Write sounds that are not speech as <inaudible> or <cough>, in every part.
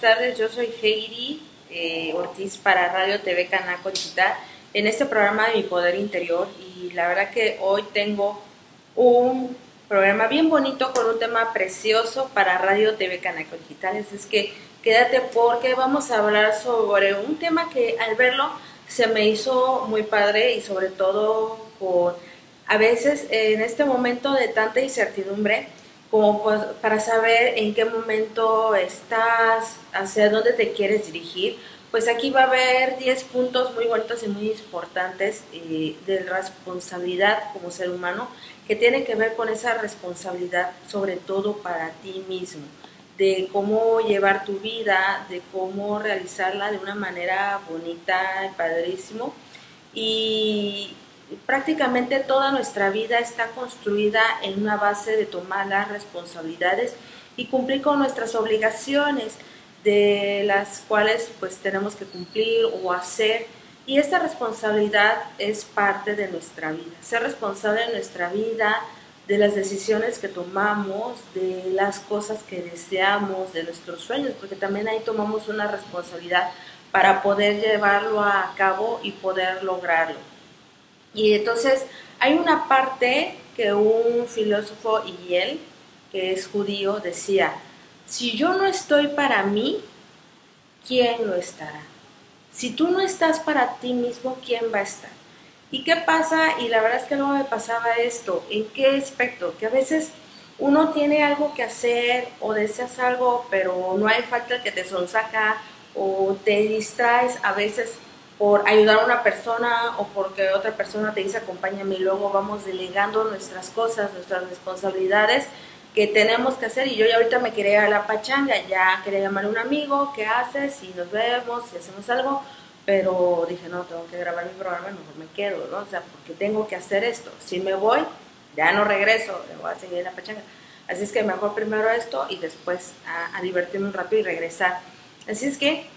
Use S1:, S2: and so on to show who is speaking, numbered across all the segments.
S1: buenas tardes. Yo soy Heidi eh, Ortiz para Radio TV Canaco Digital en este programa de Mi Poder Interior y la verdad que hoy tengo un programa bien bonito con un tema precioso para Radio TV Canaco Digital. Es que quédate porque vamos a hablar sobre un tema que al verlo se me hizo muy padre y sobre todo por a veces en este momento de tanta incertidumbre como pues, para saber en qué momento estás, hacia dónde te quieres dirigir, pues aquí va a haber 10 puntos muy bonitos y muy importantes eh, de responsabilidad como ser humano que tienen que ver con esa responsabilidad sobre todo para ti mismo, de cómo llevar tu vida, de cómo realizarla de una manera bonita padrísimo. Y prácticamente toda nuestra vida está construida en una base de tomar las responsabilidades y cumplir con nuestras obligaciones de las cuales pues tenemos que cumplir o hacer. Y esta responsabilidad es parte de nuestra vida. Ser responsable de nuestra vida de las decisiones que tomamos de las cosas que deseamos de nuestros sueños porque también ahí tomamos una responsabilidad para poder llevarlo a cabo y poder lograrlo y entonces hay una parte que un filósofo y él, que es judío, decía, si yo no estoy para mí, ¿quién lo estará? Si tú no estás para ti mismo, ¿quién va a estar? ¿Y qué pasa? Y la verdad es que luego me pasaba esto, ¿en qué aspecto? Que a veces uno tiene algo que hacer o deseas algo, pero no hay falta que te sonsaca o te distraes a veces por ayudar a una persona o porque otra persona te dice acompáñame y luego vamos delegando nuestras cosas, nuestras responsabilidades que tenemos que hacer y yo ya ahorita me quería ir a la pachanga, ya quería llamar a un amigo, ¿qué haces? Y nos vemos y hacemos algo, pero dije, no, tengo que grabar mi programa, mejor me quedo, ¿no? O sea, porque tengo que hacer esto. Si me voy, ya no regreso, me voy a seguir en la pachanga. Así es que mejor primero esto y después a, a divertirme un rato y regresar. Así es que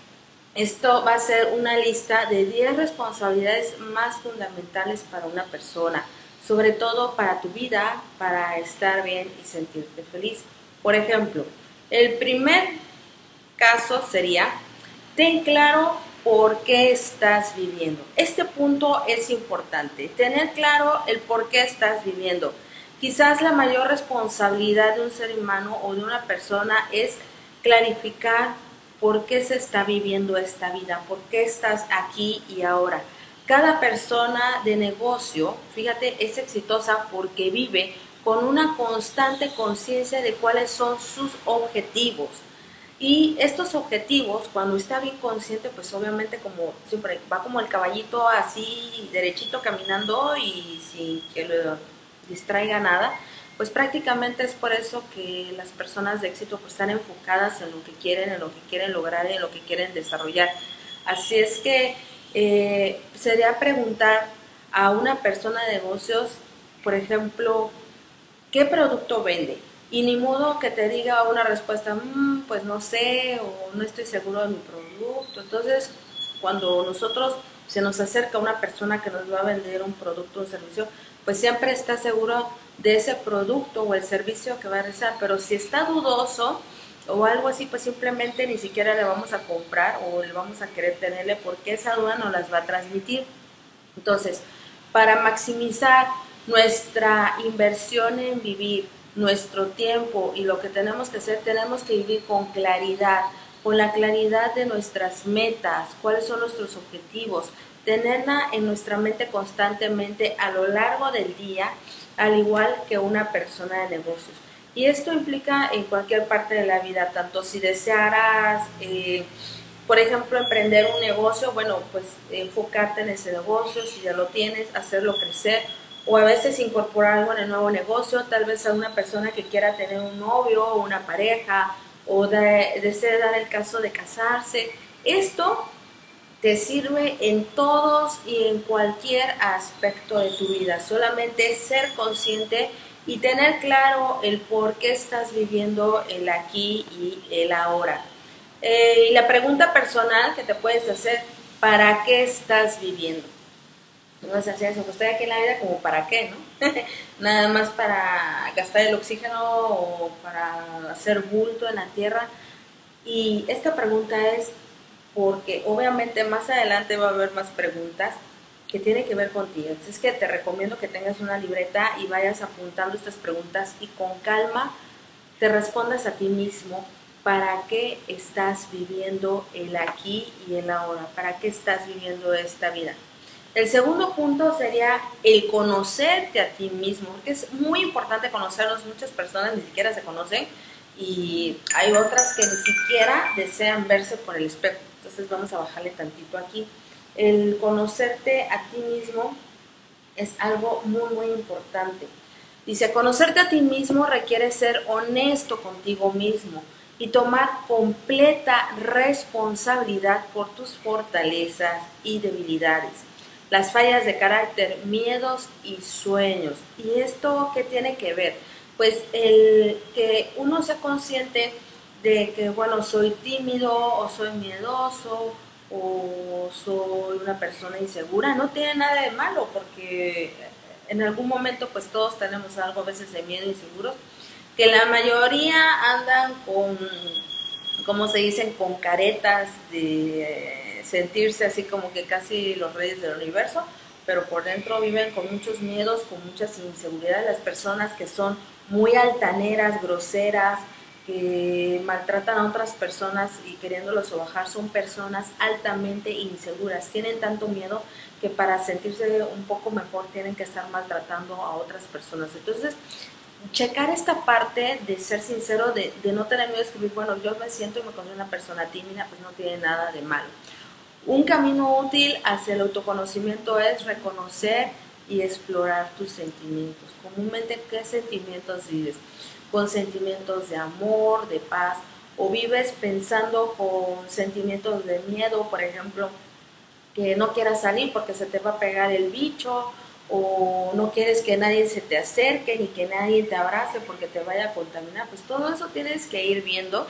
S1: esto va a ser una lista de 10 responsabilidades más fundamentales para una persona, sobre todo para tu vida, para estar bien y sentirte feliz. Por ejemplo, el primer caso sería, ten claro por qué estás viviendo. Este punto es importante, tener claro el por qué estás viviendo. Quizás la mayor responsabilidad de un ser humano o de una persona es clarificar por qué se está viviendo esta vida, por qué estás aquí y ahora. Cada persona de negocio, fíjate, es exitosa porque vive con una constante conciencia de cuáles son sus objetivos. Y estos objetivos, cuando está bien consciente, pues obviamente como siempre va como el caballito así derechito caminando y sin que lo distraiga nada, pues prácticamente es por eso que las personas de éxito pues, están enfocadas en lo que quieren, en lo que quieren lograr, en lo que quieren desarrollar. Así es que eh, sería preguntar a una persona de negocios, por ejemplo, ¿qué producto vende? Y ni modo que te diga una respuesta, mm, pues no sé, o no estoy seguro de mi producto. Entonces, cuando nosotros se nos acerca una persona que nos va a vender un producto o un servicio, pues siempre está seguro de ese producto o el servicio que va a realizar, pero si está dudoso o algo así, pues simplemente ni siquiera le vamos a comprar o le vamos a querer tenerle porque esa duda no las va a transmitir. Entonces, para maximizar nuestra inversión en vivir, nuestro tiempo y lo que tenemos que hacer, tenemos que vivir con claridad, con la claridad de nuestras metas, cuáles son nuestros objetivos, tenerla en nuestra mente constantemente a lo largo del día al igual que una persona de negocios. Y esto implica en cualquier parte de la vida, tanto si desearas, eh, por ejemplo, emprender un negocio, bueno, pues enfocarte en ese negocio, si ya lo tienes, hacerlo crecer, o a veces incorporar algo en el nuevo negocio, tal vez a una persona que quiera tener un novio o una pareja, o de, desee dar el caso de casarse. Esto te sirve en todos y en cualquier aspecto de tu vida. Solamente ser consciente y tener claro el por qué estás viviendo el aquí y el ahora. Eh, y la pregunta personal que te puedes hacer, ¿para qué estás viviendo? No es así, eso, pues estoy aquí en la vida como para qué, ¿no? <laughs> Nada más para gastar el oxígeno o para hacer bulto en la tierra Y esta pregunta es porque obviamente más adelante va a haber más preguntas que tienen que ver contigo. Es que te recomiendo que tengas una libreta y vayas apuntando estas preguntas y con calma te respondas a ti mismo para qué estás viviendo el aquí y el ahora, para qué estás viviendo esta vida. El segundo punto sería el conocerte a ti mismo, porque es muy importante conocernos. Muchas personas ni siquiera se conocen y hay otras que ni siquiera desean verse por el espejo. Entonces vamos a bajarle tantito aquí. El conocerte a ti mismo es algo muy, muy importante. Dice, conocerte a ti mismo requiere ser honesto contigo mismo y tomar completa responsabilidad por tus fortalezas y debilidades las fallas de carácter, miedos y sueños. ¿Y esto qué tiene que ver? Pues el que uno sea consciente de que, bueno, soy tímido o soy miedoso o soy una persona insegura, no tiene nada de malo porque en algún momento pues todos tenemos algo a veces de miedo inseguros, que la mayoría andan con, como se dicen, con caretas de sentirse así como que casi los reyes del universo, pero por dentro viven con muchos miedos, con muchas inseguridades. Las personas que son muy altaneras, groseras, que maltratan a otras personas y queriéndolos bajar, son personas altamente inseguras. Tienen tanto miedo que para sentirse un poco mejor tienen que estar maltratando a otras personas. Entonces, checar esta parte de ser sincero, de, de no tener miedo de escribir, bueno, yo me siento y me considero una persona tímida, pues no tiene nada de malo. Un camino útil hacia el autoconocimiento es reconocer y explorar tus sentimientos. Comúnmente, ¿qué sentimientos vives? Con sentimientos de amor, de paz, o vives pensando con sentimientos de miedo, por ejemplo, que no quieras salir porque se te va a pegar el bicho, o no quieres que nadie se te acerque ni que nadie te abrace porque te vaya a contaminar. Pues todo eso tienes que ir viendo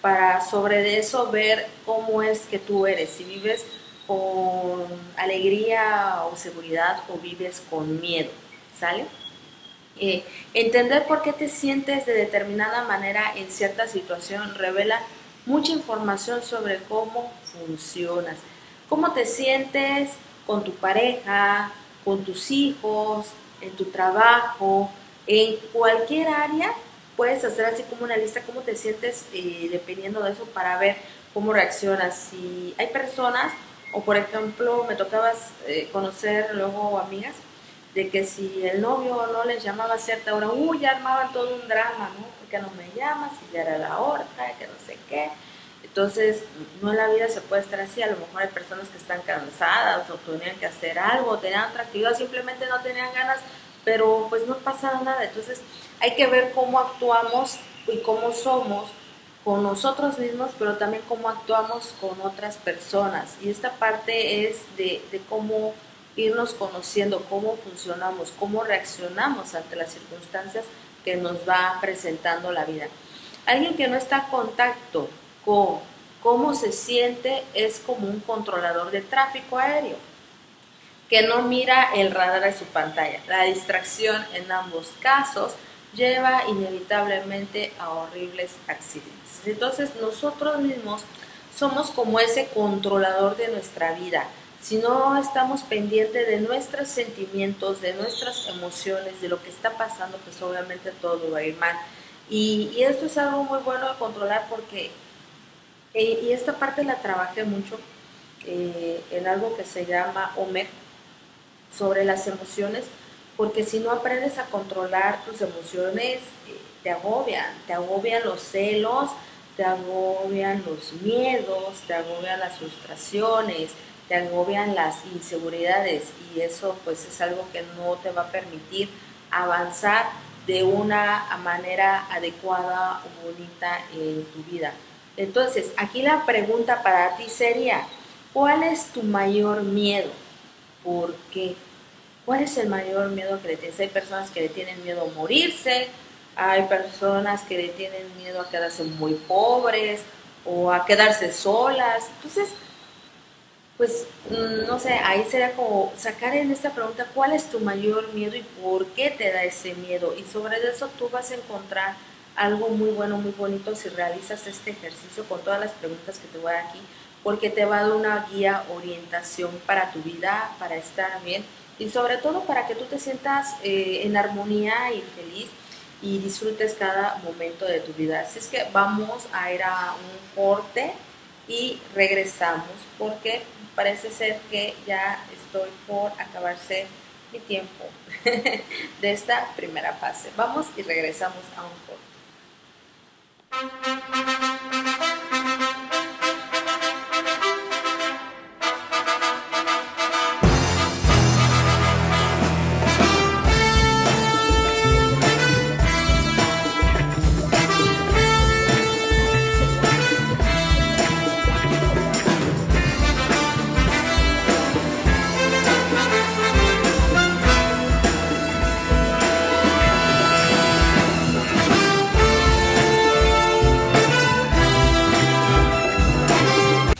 S1: para sobre eso ver cómo es que tú eres, si vives con alegría o seguridad o vives con miedo, ¿sale? Eh, entender por qué te sientes de determinada manera en cierta situación revela mucha información sobre cómo funcionas, cómo te sientes con tu pareja, con tus hijos, en tu trabajo, en cualquier área puedes hacer así como una lista, cómo te sientes eh, dependiendo de eso para ver cómo reaccionas. Si hay personas, o por ejemplo, me tocaba eh, conocer luego amigas, de que si el novio no les llamaba a cierta hora, uy, ya armaban todo un drama, ¿no? Porque no me llamas, y ya era la hora, que no sé qué. Entonces, no en la vida se puede estar así. A lo mejor hay personas que están cansadas o tenían que hacer algo, tenían otra actividad, simplemente no tenían ganas, pero pues no pasaba nada. Entonces, hay que ver cómo actuamos y cómo somos con nosotros mismos, pero también cómo actuamos con otras personas. Y esta parte es de, cómo irnos conociendo, cómo funcionamos, cómo reaccionamos ante las circunstancias que nos va presentando la vida. Alguien que no está en contacto con cómo se siente es como un controlador de tráfico aéreo que no mira el radar de su pantalla. La distracción en ambos casos lleva inevitablemente a horribles accidentes. Entonces nosotros mismos somos como ese controlador de nuestra vida. Si no estamos pendientes de nuestros sentimientos, de nuestras emociones, de lo que está pasando, pues obviamente todo va a ir mal. Y, esto es algo muy bueno de controlar porque, eh, y esta parte la trabajé mucho eh, en algo que se llama OMEC, sobre las emociones, porque si no aprendes a controlar tus emociones, eh, te agobian, te agobian los celos, te agobian los miedos, te agobian las frustraciones, te agobian las inseguridades y eso pues es algo que no te va a permitir avanzar de una manera adecuada o bonita en tu vida. Entonces, aquí la pregunta para ti sería, ¿cuál es tu mayor miedo? ¿Por qué? ¿Cuál es el mayor miedo que le tienes? Hay personas que le tienen miedo a morirse, hay personas que le tienen miedo a quedarse muy pobres o a quedarse solas. Entonces, pues mm, no sé, ahí sería como sacar en esta pregunta cuál es tu mayor miedo y por qué te da ese miedo. Y sobre eso tú vas a encontrar algo muy bueno, muy bonito si realizas este ejercicio con todas las preguntas que te voy a dar aquí, porque te va a dar una guía, orientación para tu vida, para estar bien y sobre todo para que tú te sientas eh, en armonía y feliz y disfrutes cada momento de tu vida. Así es que vamos a ir a un corte y regresamos porque parece ser que ya estoy por acabarse mi tiempo <laughs> de esta primera fase. Vamos y regresamos a un corte.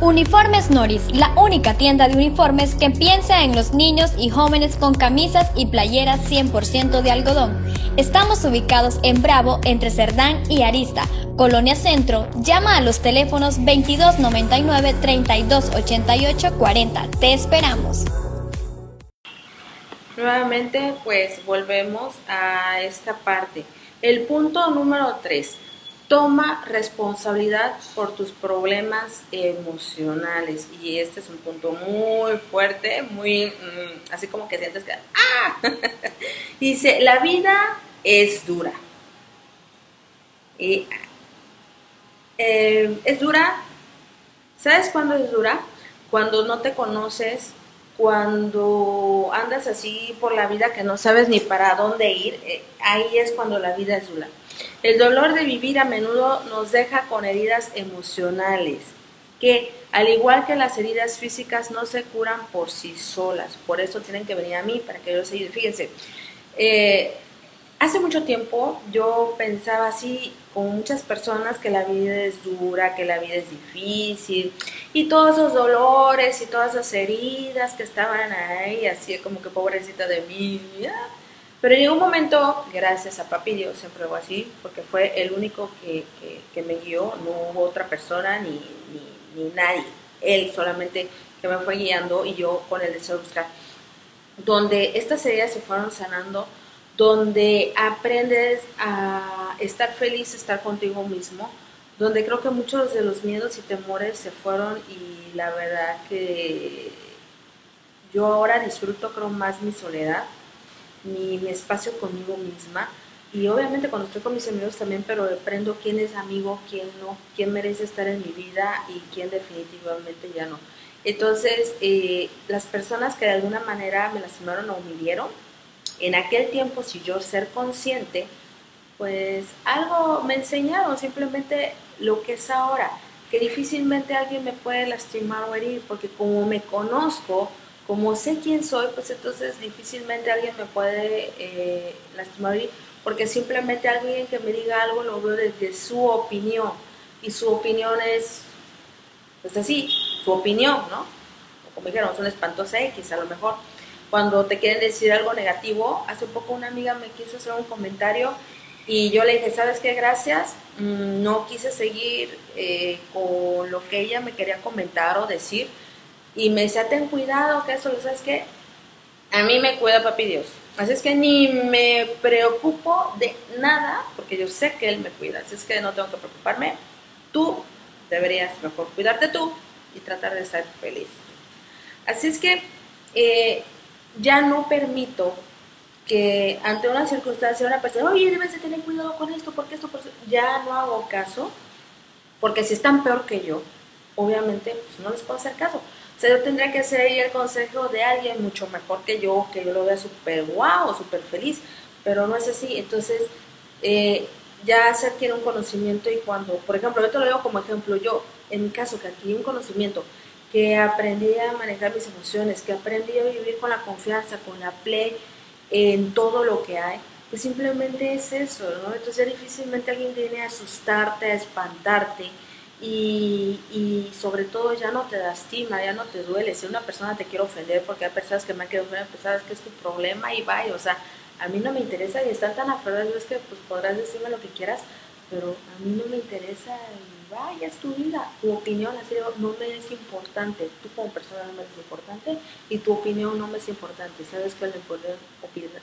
S2: Uniformes Noris, la única tienda de uniformes que piensa en los niños y jóvenes con camisas y playeras 100% de algodón. Estamos ubicados en Bravo, entre Cerdán y Arista, Colonia Centro. Llama a los teléfonos 2299 3288 40. Te esperamos.
S1: Nuevamente, pues volvemos a esta parte. El punto número 3 Toma responsabilidad por tus problemas emocionales. Y este es un punto muy fuerte, muy mm, así como que sientes que... ¡Ah! <laughs> Dice, la vida es dura. Y, eh, es dura. ¿Sabes cuándo es dura? Cuando no te conoces, cuando andas así por la vida que no sabes ni para dónde ir, eh, ahí es cuando la vida es dura. El dolor de vivir a menudo nos deja con heridas emocionales que, al igual que las heridas físicas, no se curan por sí solas. Por eso tienen que venir a mí para que yo se Fíjense, eh, hace mucho tiempo yo pensaba así con muchas personas que la vida es dura, que la vida es difícil y todos esos dolores y todas esas heridas que estaban ahí, así como que pobrecita de mí. Pero en un momento, gracias a Papi Dios, siempre hago así, porque fue el único que, me guió, no hubo otra persona ni, ni, nadie. Él solamente que me fue guiando y yo con el deseo de buscar. Donde estas heridas se fueron sanando, donde aprendes a estar feliz, estar contigo mismo, donde creo que muchos de los miedos y temores se fueron y la verdad que yo ahora disfruto creo más mi soledad mi, espacio conmigo misma. Y obviamente cuando estoy con mis amigos también, pero aprendo quién es amigo, quién no, quién merece estar en mi vida y quién definitivamente ya no. Entonces, eh, las personas que de alguna manera me lastimaron o humillieron, en aquel tiempo, si yo ser consciente, pues algo me enseñaron, simplemente lo que es ahora, que difícilmente alguien me puede lastimar o herir, porque como me conozco, como sé quién soy, pues entonces difícilmente alguien me puede eh, lastimar porque simplemente alguien que me diga algo lo veo desde su opinión y su opinión es, pues así, su opinión, ¿no? Como dijeron, es una espantosa X a lo mejor. Cuando te quieren decir algo negativo, hace poco una amiga me quiso hacer un comentario y yo le dije, ¿sabes qué? Gracias. Mm, no quise seguir eh, con lo que ella me quería comentar o decir y me decía, ten cuidado, que eso, ¿sabes qué? A mí me cuida papi Dios. Así es que ni me preocupo de nada, porque yo sé que Él me cuida. Así es que no tengo que preocuparme. Tú deberías mejor cuidarte tú y tratar de estar feliz. Así es que eh, ya no permito que ante una circunstancia una persona, oye, debes de tener cuidado con esto, porque esto, porque ya no hago caso, porque si están peor que yo, obviamente pues no les puedo hacer caso. Yo tendría que seguir el consejo de alguien mucho mejor que yo, que yo lo vea súper guau, súper feliz, pero no es así. Entonces, eh, ya se adquiere un conocimiento y cuando, por ejemplo, yo te lo digo como ejemplo, yo, en mi caso, que adquirí un conocimiento, que aprendí a manejar mis emociones, que aprendí a vivir con la confianza, con la play en todo lo que hay, pues simplemente es eso, ¿no? Entonces ya difícilmente alguien viene a asustarte, a espantarte y, y, sobre todo ya no te lastima, ya no te duele. Si una persona te quiere ofender, porque hay personas que me han querido ofender, sabes que es tu problema y vaya, o sea, a mí no me interesa y están tan aferrados, es que pues podrás decirme lo que quieras, pero a mí no me interesa vaya, es tu vida, tu opinión, así no me es importante, tú como persona no me es importante y tu opinión no me es importante, ¿sabes qué es lo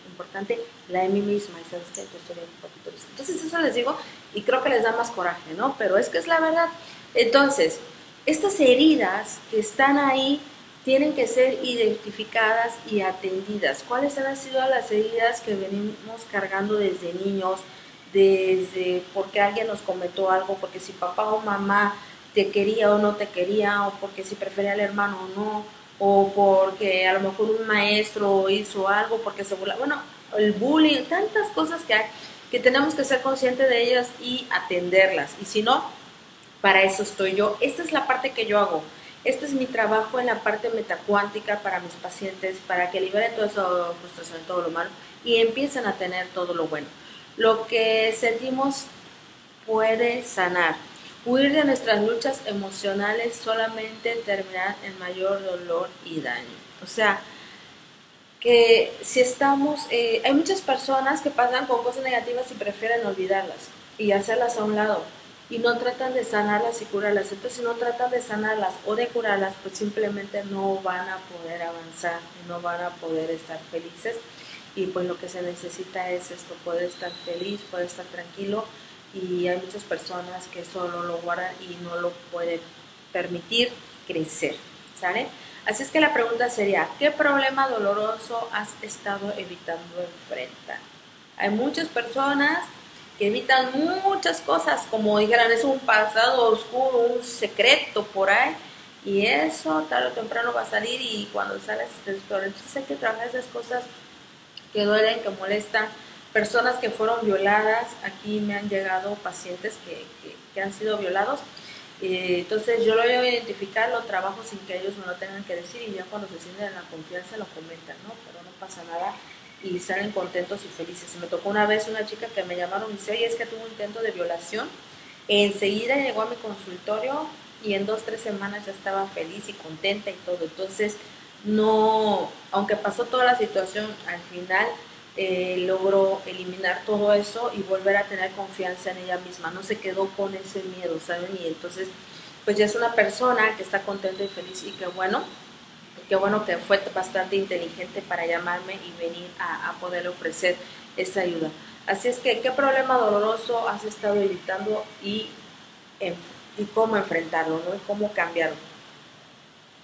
S1: importante? La de mí misma, y ¿sabes qué? Yo estoy bien Entonces eso les digo y creo que les da más coraje, ¿no? Pero es que es la verdad. Entonces, estas heridas que están ahí, tienen que ser identificadas y atendidas. ¿Cuáles han sido las heridas que venimos cargando desde niños? Desde porque alguien nos comentó algo, porque si papá o mamá te quería o no te quería, o porque si prefería al hermano o no, o porque a lo mejor un maestro hizo algo, porque se burla. Bueno, el bullying, tantas cosas que hay que tenemos que ser conscientes de ellas y atenderlas. Y si no, para eso estoy yo. Esta es la parte que yo hago este es mi trabajo en la parte metacuántica para mis pacientes, para que liberen toda esa frustración, todo lo malo y empiecen a tener todo lo bueno. Lo que sentimos puede sanar. Huir de nuestras luchas emocionales solamente terminar en mayor dolor y daño. O sea, que si estamos, eh, hay muchas personas que pasan con cosas negativas y prefieren olvidarlas y hacerlas a un lado y no tratan de sanarlas y curarlas. Entonces, si no tratan de sanarlas o de curarlas, pues simplemente no van a poder avanzar, no van a poder estar felices. Y pues lo que se necesita es esto, poder estar feliz, poder estar tranquilo. Y hay muchas personas que solo lo guardan y no lo pueden permitir crecer. ¿Sale? Así es que la pregunta sería, ¿qué problema doloroso has estado evitando enfrentar? Hay muchas personas que evitan muchas cosas, como dijeran, es un pasado oscuro, un secreto por ahí, y eso tarde o temprano va a salir y cuando sales es peor. Entonces hay que trabajar esas cosas que duelen, que molestan. Personas que fueron violadas, aquí me han llegado pacientes que, que, han sido violados. Eh, entonces yo lo voy a identificar, lo trabajo sin que ellos me lo tengan que decir y ya cuando se sienten en la confianza lo comentan, ¿no? Pero no pasa nada y salen contentos y felices. Me tocó una vez una chica que me llamaron y dice, oye, es que tuvo un intento de violación. Enseguida llegó a mi consultorio y en dos, tres semanas ya estaba feliz y contenta y todo. Entonces, no, aunque pasó toda la situación, al final eh, logró eliminar todo eso y volver a tener confianza en ella misma. No se quedó con ese miedo, ¿saben? Y entonces, pues ya es una persona que está contenta y feliz y que bueno, qué bueno que fue bastante inteligente para llamarme y venir a, poder ofrecer esa ayuda. Así es que, ¿qué problema doloroso has estado evitando y, y cómo enfrentarlo, ¿no? Y cómo cambiarlo.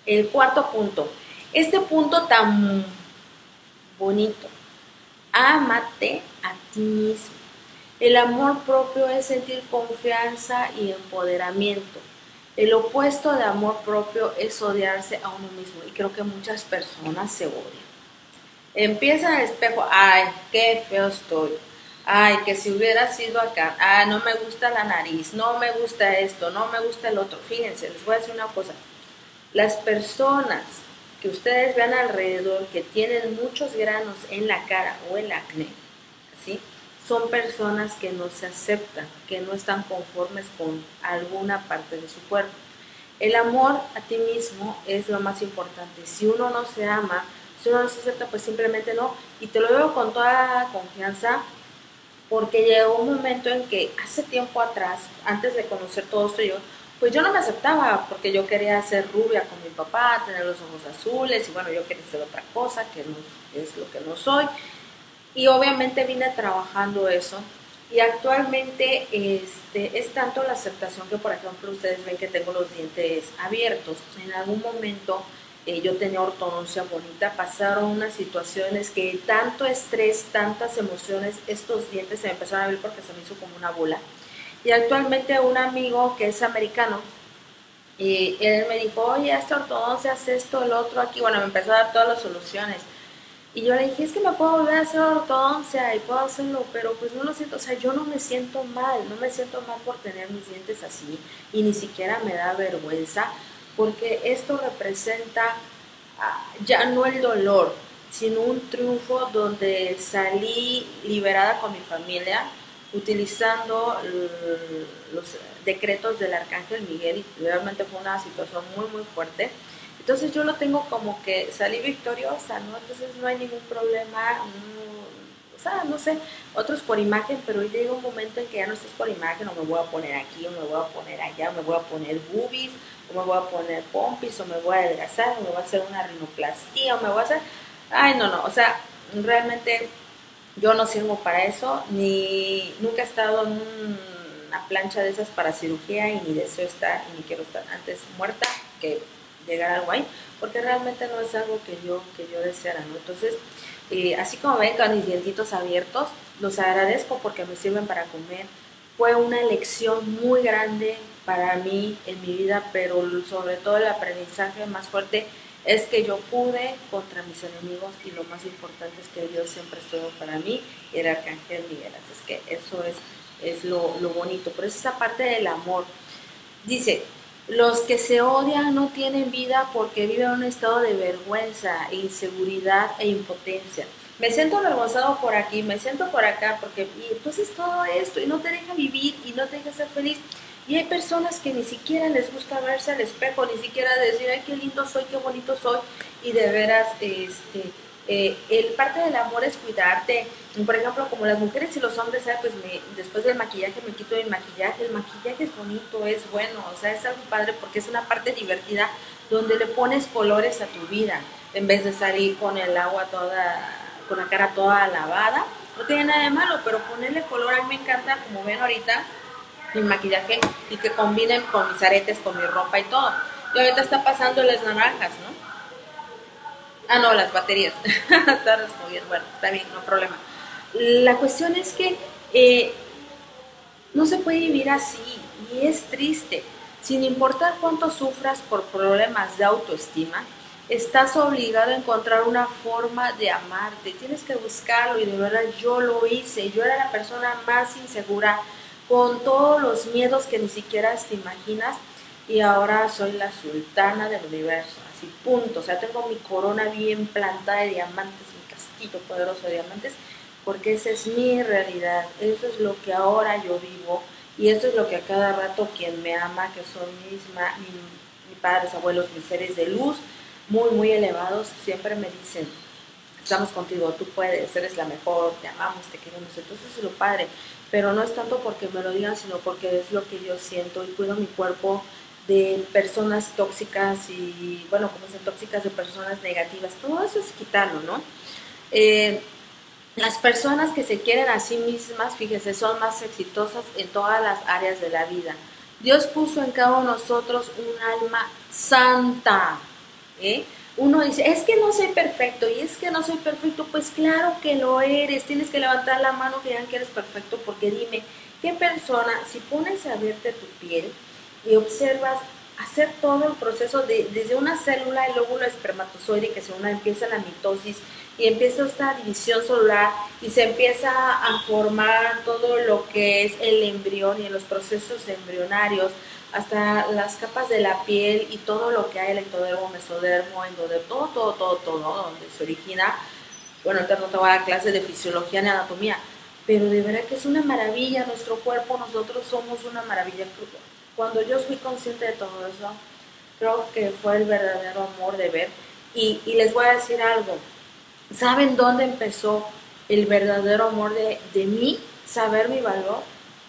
S1: El cuarto punto, este punto tan bonito, ámate a ti mismo. El amor propio es sentir confianza y empoderamiento. El opuesto de amor propio es odiarse a uno mismo y creo que muchas personas se odian. Empieza en el espejo, ay, qué feo estoy. Ay, que si hubiera sido acá, ay, no me gusta la nariz, no me gusta esto, no me gusta el otro. Fíjense, les voy a decir una cosa. Las personas que ustedes vean alrededor que tienen muchos granos en la cara o el acné, ¿sí? son personas que no se aceptan, que no están conformes con alguna parte de su cuerpo. El amor a ti mismo es lo más importante. Si uno no se ama, si uno no se acepta, pues simplemente no. Y te lo digo con toda confianza, porque llegó un momento en que hace tiempo atrás, antes de conocer todo esto yo, pues yo no me aceptaba porque yo quería ser rubia con mi papá, tener los ojos azules y bueno, yo quería ser otra cosa que no es lo que no soy. Y obviamente vine trabajando eso. Y actualmente este, es tanto la aceptación que, por ejemplo, ustedes ven que tengo los dientes abiertos. En algún momento eh, yo tenía ortodoncia bonita, pasaron unas situaciones que tanto estrés, tantas emociones, estos dientes se me empezaron a ver porque se me hizo como una bola. Y actualmente un amigo que es americano, y él me dijo, oye, esta ortodoncia hace esto, el otro aquí. Bueno, me empezó a dar todas las soluciones Y yo le dije, es que me puedo volver a hacer ortodoncia y puedo hacerlo, pero pues no lo siento, o sea, yo no me siento mal, no me siento mal por tener mis dientes así y ni siquiera me da vergüenza porque esto representa ah, ya no el dolor, sino un triunfo donde salí liberada con mi familia utilizando los decretos del arcángel Miguel y realmente fue una situación muy muy fuerte entonces yo lo tengo como que salí victoriosa, ¿no? Entonces no hay ningún problema, o sea, no sé, otros por imagen, pero hoy llega un momento en que ya no estás por imagen, o me voy a poner aquí, o me voy a poner allá, o me voy a poner boobies, o me voy a poner pompis, o me voy a adelgazar, o me voy a hacer una rinoplastía, o me voy a hacer... Ay, no, no, o sea, realmente yo no sirvo para eso, ni nunca he estado en una plancha de esas para cirugía y ni deseo estar, ni quiero estar antes muerta que llegar algo ahí, porque realmente no es algo que yo, que yo deseara, ¿no? Entonces, eh, así como ven con mis dientitos abiertos, los agradezco porque me sirven para comer. Fue una lección muy grande para mí en mi vida, pero sobre todo el aprendizaje más fuerte es que yo pude contra mis enemigos y lo más importante es que Dios siempre estuvo para mí y el arcángel Miguel. Así es que eso es, es lo, lo bonito, pero es esa parte del amor. Dice, los que se odian no tienen vida porque viven en un estado de vergüenza, inseguridad e impotencia. Me siento avergonzado por aquí, me siento por acá, porque entonces todo esto y no te deja vivir y no te deja ser feliz. Y hay personas que ni siquiera les gusta verse al espejo, ni siquiera decir, ay, qué lindo soy, qué bonito soy. Y de veras, este, eh, el parte del amor es cuidarte. Por ejemplo, como las mujeres y los hombres, pues me, después del maquillaje me quito el maquillaje. El maquillaje es bonito, es bueno, o sea, es algo padre porque es una parte divertida donde le pones colores a tu vida en vez de salir con el agua toda, con la cara toda lavada. No tiene nada de malo, pero ponerle color a mí me encanta, como ven ahorita, mi maquillaje y que combinen con mis aretes, con mi ropa y todo. Y ahorita está pasando las naranjas, ¿no? Ah, no, las baterías. <laughs> está Bueno, está bien, no problema. La cuestión es que eh, no se puede vivir así y es triste. Sin importar cuánto sufras por problemas de autoestima, estás obligado a encontrar una forma de amarte. Tienes que buscarlo y de verdad yo lo hice. Yo era la persona más insegura con todos los miedos que ni siquiera te imaginas y ahora soy la sultana del universo punto. O sea, tengo mi corona bien plantada de diamantes, mi castillo poderoso de diamantes, porque esa es mi realidad, eso es lo que ahora yo vivo y eso es lo que a cada rato quien me ama, que son mis, mis padres, abuelos, mis seres de luz, muy, muy elevados, siempre me dicen, estamos contigo, tú puedes, eres la mejor, te amamos, te queremos. Entonces es lo padre, pero no es tanto porque me lo digan, sino porque es lo que yo siento y cuido mi cuerpo de personas tóxicas y, bueno, como son tóxicas de personas negativas, todo eso es quitarlo, ¿no? Eh, las personas que se quieren a sí mismas, fíjese, son más exitosas en todas las áreas de la vida. Dios puso en cada uno de nosotros un alma santa. ¿eh? Uno dice, es que no soy perfecto, y es que no soy perfecto, pues claro que lo eres, tienes que levantar la mano que digan que eres perfecto, porque dime, ¿qué persona, si pones a verte tu piel, y observas hacer todo el proceso de, desde una célula, el óvulo espermatozoide que se una, empieza la mitosis y empieza esta división celular y se empieza a formar todo lo que es el embrión y los procesos embrionarios, hasta las capas de la piel y todo lo que hay, el ectodermo, mesodermo, endodermo, todo, todo, todo, todo, donde se origina. Bueno, ahorita no te voy a dar clase de fisiología ni anatomía, pero de verdad que es una maravilla nuestro cuerpo, nosotros somos una maravilla cuando yo fui consciente de todo eso, creo que fue el verdadero amor de ver. Y, les voy a decir algo, ¿saben dónde empezó el verdadero amor de, de mí? Saber mi valor.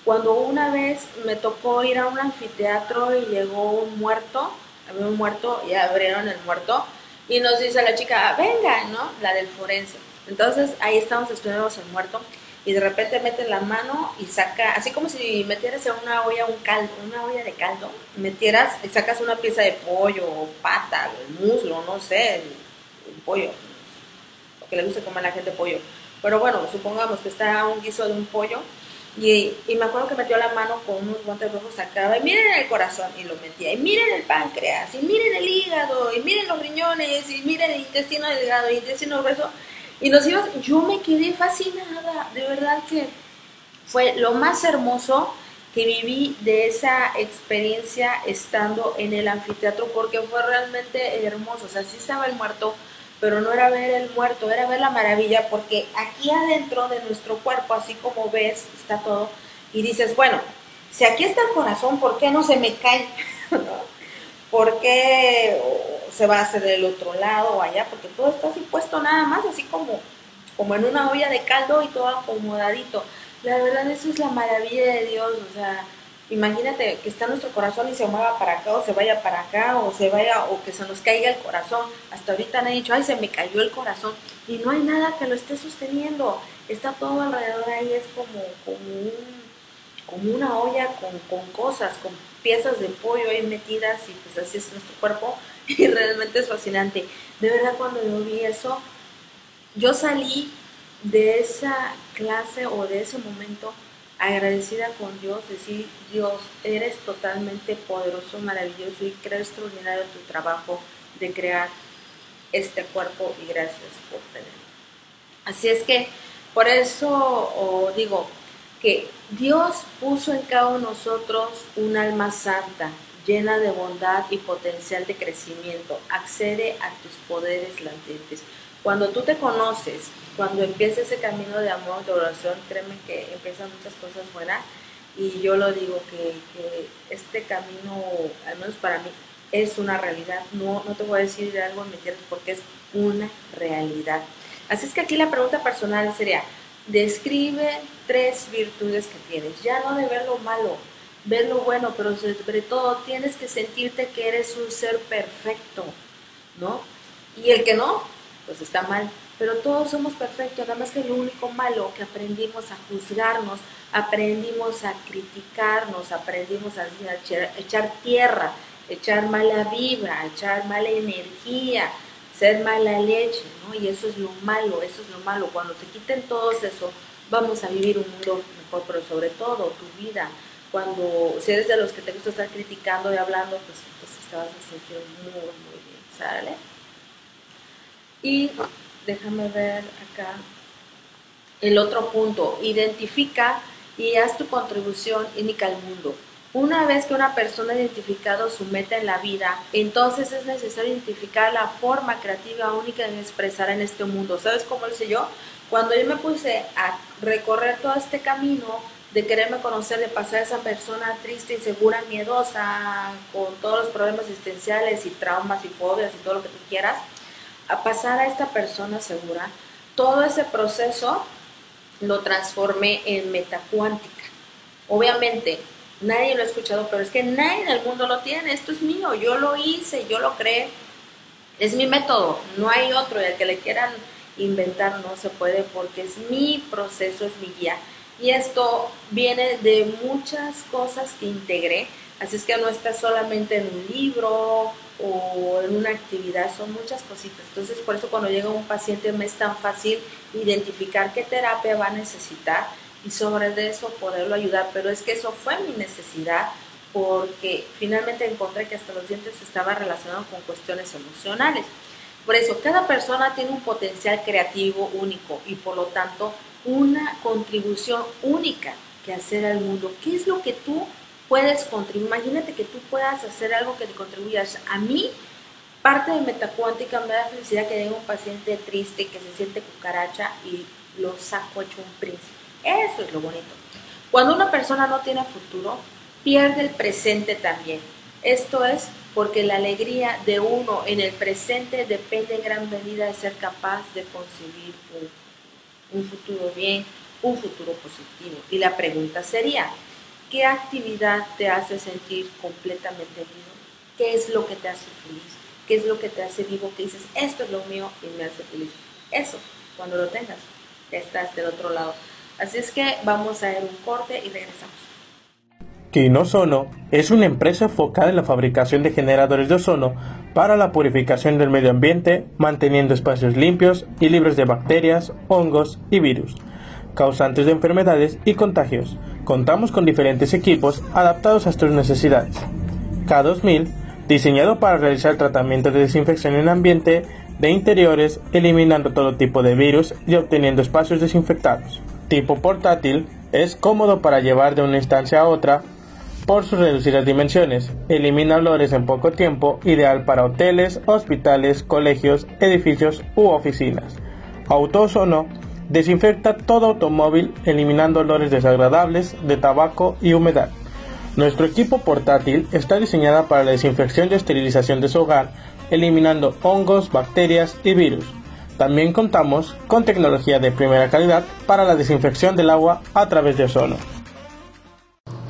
S1: Cuando una vez me tocó ir a un anfiteatro y llegó un muerto, había un muerto y abrieron el muerto y nos dice la chica, venga, ¿no? La del forense. Entonces ahí estamos estudiando el muerto y de repente mete la mano y saca, así como si metieras en una olla un caldo, una olla de caldo, metieras y sacas una pieza de pollo o pata, el muslo, no sé, el, pollo, porque le gusta comer a la gente pollo. Pero bueno, supongamos que está un guiso de un pollo y, me acuerdo que metió la mano con unos guantes rojos, sacaba y miren el corazón y lo metía, y miren el páncreas, y miren el hígado, y miren los riñones, y miren el intestino delgado, y el intestino grueso Y nos ibas, yo me quedé fascinada, de verdad que fue lo más hermoso que viví de esa experiencia estando en el anfiteatro porque fue realmente hermoso. O sea, sí estaba el muerto, pero no era ver el muerto, era ver la maravilla porque aquí adentro de nuestro cuerpo, así como ves, está todo. Y dices, bueno, si aquí está el corazón, ¿por qué no se me cae? <laughs> ¿Por qué se va a hacer del otro lado o allá? Porque todo está así puesto nada más, así como, como en una olla de caldo y todo acomodadito. La verdad, eso es la maravilla de Dios, o sea, imagínate que está nuestro corazón y se mueva para acá o se vaya para acá o se vaya o que se nos caiga el corazón. Hasta ahorita han dicho, ay, se me cayó el corazón y no hay nada que lo esté sosteniendo. Está todo alrededor ahí, es como, como, como una olla con, con cosas, con piezas de pollo ahí metidas y pues así es nuestro cuerpo <laughs> y realmente es fascinante. De verdad cuando yo vi eso, yo salí de esa clase o de ese momento agradecida con Dios, decir, Dios, eres totalmente poderoso, maravilloso y creo extraordinario tu trabajo de crear este cuerpo y gracias por tenerlo. Así es que por eso digo que Dios puso en cada uno de nosotros un alma santa, llena de bondad y potencial de crecimiento. Accede a tus poderes latentes. Cuando tú te conoces, cuando empieza ese camino de amor, de oración, créeme que empiezan muchas cosas buenas. Y yo lo digo que, este camino, al menos para mí, es una realidad. No, no te voy a decir algo mentiras porque es una realidad. Así es que aquí la pregunta personal sería, describe tres virtudes que tienes. Ya no de ver lo malo, ver lo bueno, pero sobre todo tienes que sentirte que eres un ser perfecto, ¿no? Y el que no, pues está mal. Pero todos somos perfectos, nada más que lo único malo que aprendimos a juzgarnos, aprendimos a criticarnos, aprendimos a echar, tierra, echar mala vibra, echar mala energía, ser mala leche, ¿no? Y eso es lo malo, eso es lo malo. Cuando se quiten todos eso, vamos a vivir un mundo mejor, pero sobre todo tu vida. Cuando si eres de los que te gusta estar criticando y hablando, pues entonces te vas a sentir muy, muy bien, ¿sale? Y déjame ver acá el otro punto, identifica y haz tu contribución única al mundo. Una vez que una persona ha identificado su meta en la vida, entonces es necesario identificar la forma creativa única de expresar en este mundo. ¿Sabes cómo lo hice yo? Cuando yo me puse a recorrer todo este camino de quererme conocer, de pasar a esa persona triste, insegura, miedosa, con todos los problemas existenciales y traumas y fobias y todo lo que tú quieras, a pasar a esta persona segura, todo ese proceso lo transformé en metacuántica. Obviamente, nadie lo ha escuchado, pero es que nadie en el mundo lo tiene. Esto es mío, yo lo hice, yo lo creé. Es mi método, no hay otro. Y al que le quieran inventar no se puede porque es mi proceso, es mi guía. Y esto viene de muchas cosas que integré. Así es que no está solamente en un libro o en una actividad, son muchas cositas. Entonces, por eso cuando llega un paciente me es tan fácil identificar qué terapia va a necesitar y sobre eso poderlo ayudar. Pero es que eso fue mi necesidad porque finalmente encontré que hasta los dientes estaba relacionado con cuestiones emocionales. Por eso, cada persona tiene un potencial creativo único y por lo tanto una contribución única que hacer al mundo. ¿Qué es lo que tú puedes contribuir. Imagínate que tú puedas hacer algo que te contribuyas. A mí, parte de Metacuántica me da felicidad que tenga un paciente triste que se siente cucaracha y lo saco hecho un príncipe. Eso es lo bonito. Cuando una persona no tiene futuro, pierde el presente también. Esto es porque la alegría de uno en el presente depende en gran medida de ser capaz de concebir un, un futuro bien, un futuro positivo. Y la pregunta sería, ¿Qué actividad te hace sentir completamente vivo? ¿Qué es lo que te hace feliz? ¿Qué es lo que te hace vivo? Que dices, esto es lo mío y me hace feliz. Eso, cuando lo tengas, ya estás del otro lado. Así es que vamos a ver un corte y regresamos.
S3: Quinosono es una empresa enfocada en la fabricación de generadores de ozono para la purificación del medio ambiente, manteniendo espacios limpios y libres de bacterias, hongos y virus, causantes de enfermedades y contagios contamos con diferentes equipos adaptados a tus necesidades. K2000, diseñado para realizar tratamiento de desinfección en ambiente, de interiores, eliminando todo tipo de virus y obteniendo espacios desinfectados. Tipo portátil, es cómodo para llevar de una instancia a otra por sus reducidas dimensiones, elimina olores en poco tiempo, ideal para hoteles, hospitales, colegios, edificios u oficinas. Autosono desinfecta todo automóvil eliminando olores desagradables de tabaco y humedad. Nuestro equipo portátil está diseñada para la desinfección y esterilización de su hogar, eliminando hongos, bacterias y virus. También contamos con tecnología de primera calidad para la desinfección del agua a través de ozono.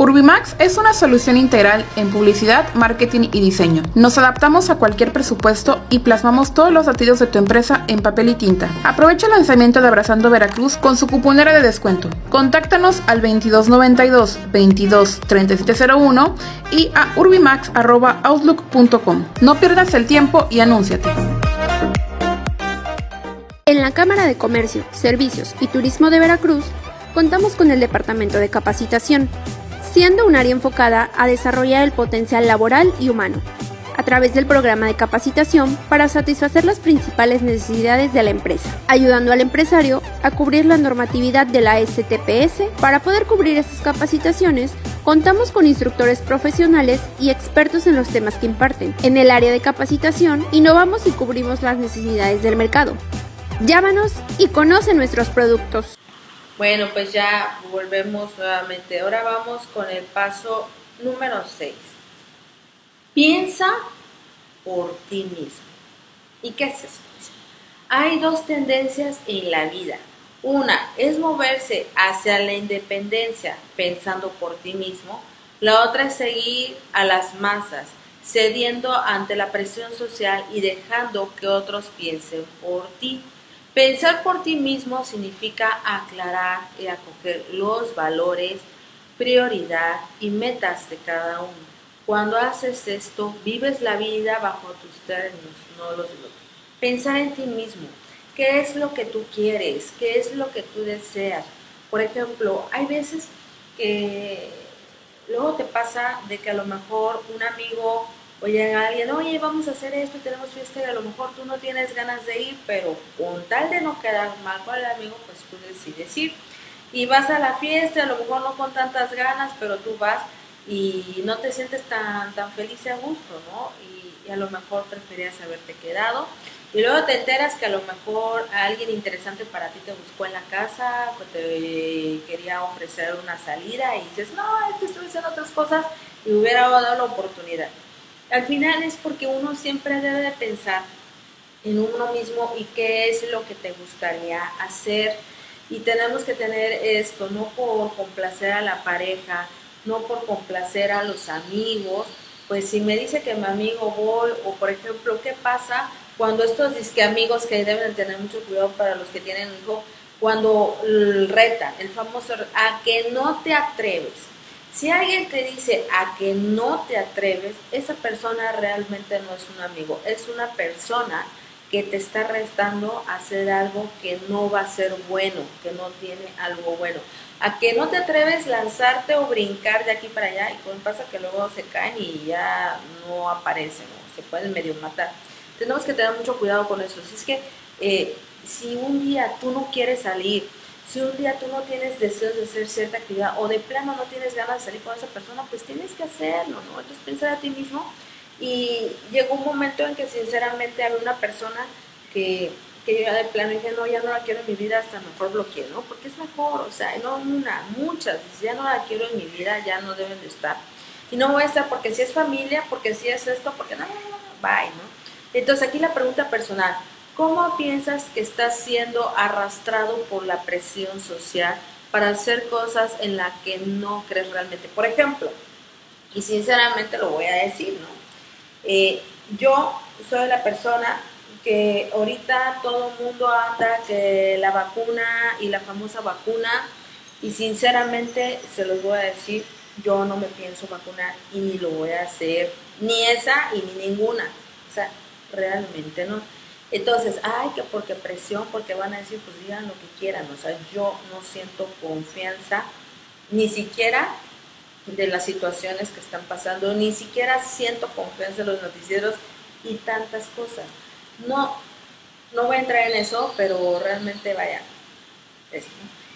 S4: Urbimax es una solución integral en publicidad, marketing y diseño. Nos adaptamos a cualquier presupuesto y plasmamos todos los latidos de tu empresa en papel y tinta. Aprovecha el lanzamiento de Abrazando Veracruz con su cuponera de descuento. Contáctanos al 2292 22 3701 y a urbimax.outlook.com. No pierdas el tiempo y anúnciate.
S5: En la Cámara de Comercio, Servicios y Turismo de Veracruz contamos con el Departamento de Capacitación siendo un área enfocada a desarrollar el potencial laboral y humano, a través del programa de capacitación para satisfacer las principales necesidades de la empresa, ayudando al empresario a cubrir la normatividad de la STPS. Para poder cubrir estas capacitaciones, contamos con instructores profesionales y expertos en los temas que imparten. En el área de capacitación, innovamos y cubrimos las necesidades del mercado. Llámanos y conoce nuestros productos.
S1: Bueno, pues ya volvemos nuevamente. Ahora vamos con el paso número 6. Piensa por ti mismo. ¿Y qué es eso? Hay dos tendencias en la vida. Una es moverse hacia la independencia pensando por ti mismo. La otra es seguir a las masas, cediendo ante la presión social y dejando que otros piensen por ti. Pensar por ti mismo significa aclarar y acoger los valores, prioridad y metas de cada uno. Cuando haces esto, vives la vida bajo tus términos, no los de. Pensar en ti mismo. ¿Qué es lo que tú quieres? ¿Qué es lo que tú deseas? Por ejemplo, hay veces que luego te pasa de que a lo mejor un amigo Oye, alguien, oye, vamos a hacer esto, tenemos fiesta y a lo mejor tú no tienes ganas de ir, pero con tal de no quedar mal con el amigo, pues tú decides ir. Y vas a la fiesta, a lo mejor no con tantas ganas, pero tú vas y no te sientes tan, tan feliz y a gusto, ¿no? Y, a lo mejor preferías haberte quedado. Y luego te enteras que a lo mejor alguien interesante para ti te buscó en la casa, que te quería ofrecer una salida y dices, no, es que estoy haciendo otras cosas y hubiera dado la oportunidad. Al final es porque uno siempre debe de pensar en uno mismo y qué es lo que te gustaría hacer. Y tenemos que tener esto, no por complacer a la pareja, no por complacer a los amigos. Pues si me dice que mi amigo voy, o por ejemplo, ¿qué pasa cuando estos disque amigos que deben tener mucho cuidado para los que tienen hijo, cuando reta, el famoso, a que no te atreves? Si alguien te dice a que no te atreves, esa persona realmente no es un amigo, es una persona que te está restando hacer algo que no va a ser bueno, que no tiene algo bueno. A que no te atreves lanzarte o brincar de aquí para allá y pues pasa que luego se caen y ya no aparecen o se pueden medio matar. Tenemos que tener mucho cuidado con eso. Es que eh, si un día tú no quieres salir, si un día tú no tienes deseos de hacer cierta actividad o de plano no tienes ganas de salir con esa persona, pues tienes que hacerlo, ¿no? Entonces pensar a ti mismo y llegó un momento en que sinceramente había una persona que, que de plano dije, no, ya no la quiero en mi vida, hasta mejor bloqueé, ¿no? Porque es mejor, o sea, no una, muchas, ya no la quiero en mi vida, ya no deben de estar. Y no voy a estar porque si es familia, porque si es esto, porque no, no, no, bye, ¿no? Entonces aquí la pregunta personal, ¿Cómo piensas que estás siendo arrastrado por la presión social para hacer cosas en las que no crees realmente? Por ejemplo, y sinceramente lo voy a decir, ¿no? Eh, yo soy la persona que ahorita todo el mundo anda que la vacuna y la famosa vacuna, y sinceramente se los voy a decir, yo no me pienso vacunar y ni lo voy a hacer, ni esa y ni ninguna. O sea, realmente no. Entonces, ay, que porque presión, porque van a decir, pues digan lo que quieran. O sea, yo no siento confianza ni siquiera de las situaciones que están pasando, ni siquiera siento confianza en los noticieros y tantas cosas. No, no voy a entrar en eso, pero realmente vaya.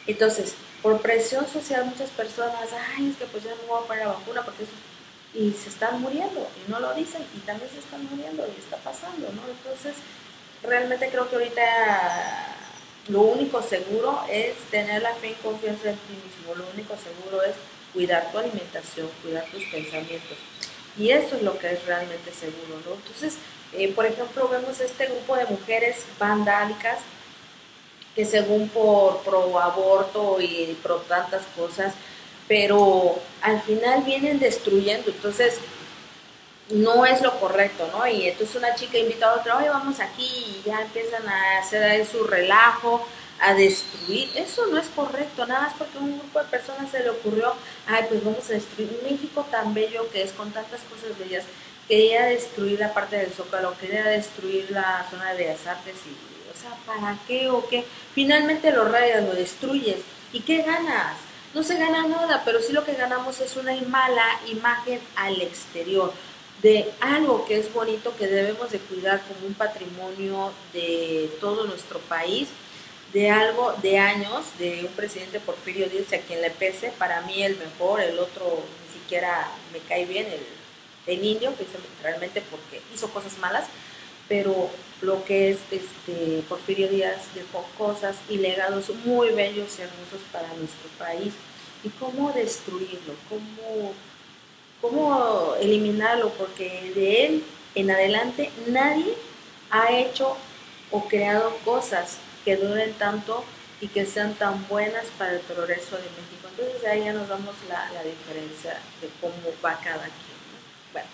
S1: Entonces, por presión social muchas personas, ay, es que pues ya no voy a poner la vacuna porque eso y se están muriendo y no lo dicen y también se están muriendo y está pasando, ¿no? Entonces, realmente creo que ahorita lo único seguro es tener la fe y confianza en ti mismo, lo único seguro es cuidar tu alimentación, cuidar tus pensamientos. Y eso es lo que es realmente seguro, ¿no? Entonces, eh, por ejemplo, vemos este grupo de mujeres vandálicas que según por pro aborto y pro tantas cosas, pero al final vienen destruyendo, entonces no es lo correcto, ¿no? Y entonces una chica invita a otra, oye, vamos aquí y ya empiezan a hacer su relajo, a destruir. Eso no es correcto, nada más porque a un grupo de personas se le ocurrió, ay, pues vamos a destruir México tan bello que es con tantas cosas bellas. Quería destruir la parte del Zócalo, quería destruir la zona de Bellas Artes y, o sea, ¿para qué o qué? Finalmente lo rayas, lo destruyes. ¿Y qué ganas? No se gana nada, pero sí lo que ganamos es una mala imagen al exterior de algo que es bonito que debemos de cuidar como un patrimonio de todo nuestro país, de algo de años, de un presidente Porfirio Díaz a quien le pese, para mí el mejor, el otro ni siquiera me cae bien, el, el indio, realmente porque hizo cosas malas, pero lo que es este Porfirio Díaz dejó cosas y legados muy bellos y hermosos para nuestro país. ¿Y cómo destruirlo? ¿Cómo cómo eliminarlo, porque de él en adelante nadie ha hecho o creado cosas que duren tanto y que sean tan buenas para el progreso de México. Entonces ahí ya nos damos la, diferencia de cómo va cada quien. Bueno,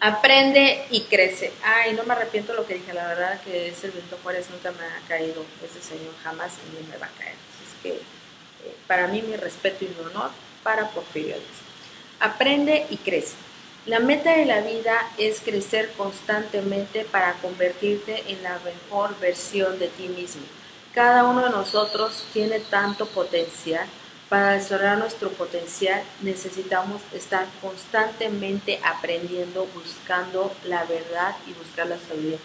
S1: aprende y crece. Ay, no me arrepiento lo que dije, la verdad que ese Benito Juárez nunca me ha caído, ese señor jamás ni me va a caer. Así es que eh, para mí mi respeto y mi honor para Porfirio Díaz. Aprende y crece. La meta de la vida es crecer constantemente para convertirte en la mejor versión de ti mismo. Cada uno de nosotros tiene tanto potencial. Para desarrollar nuestro potencial necesitamos estar constantemente aprendiendo, buscando la verdad y buscar la sabiduría.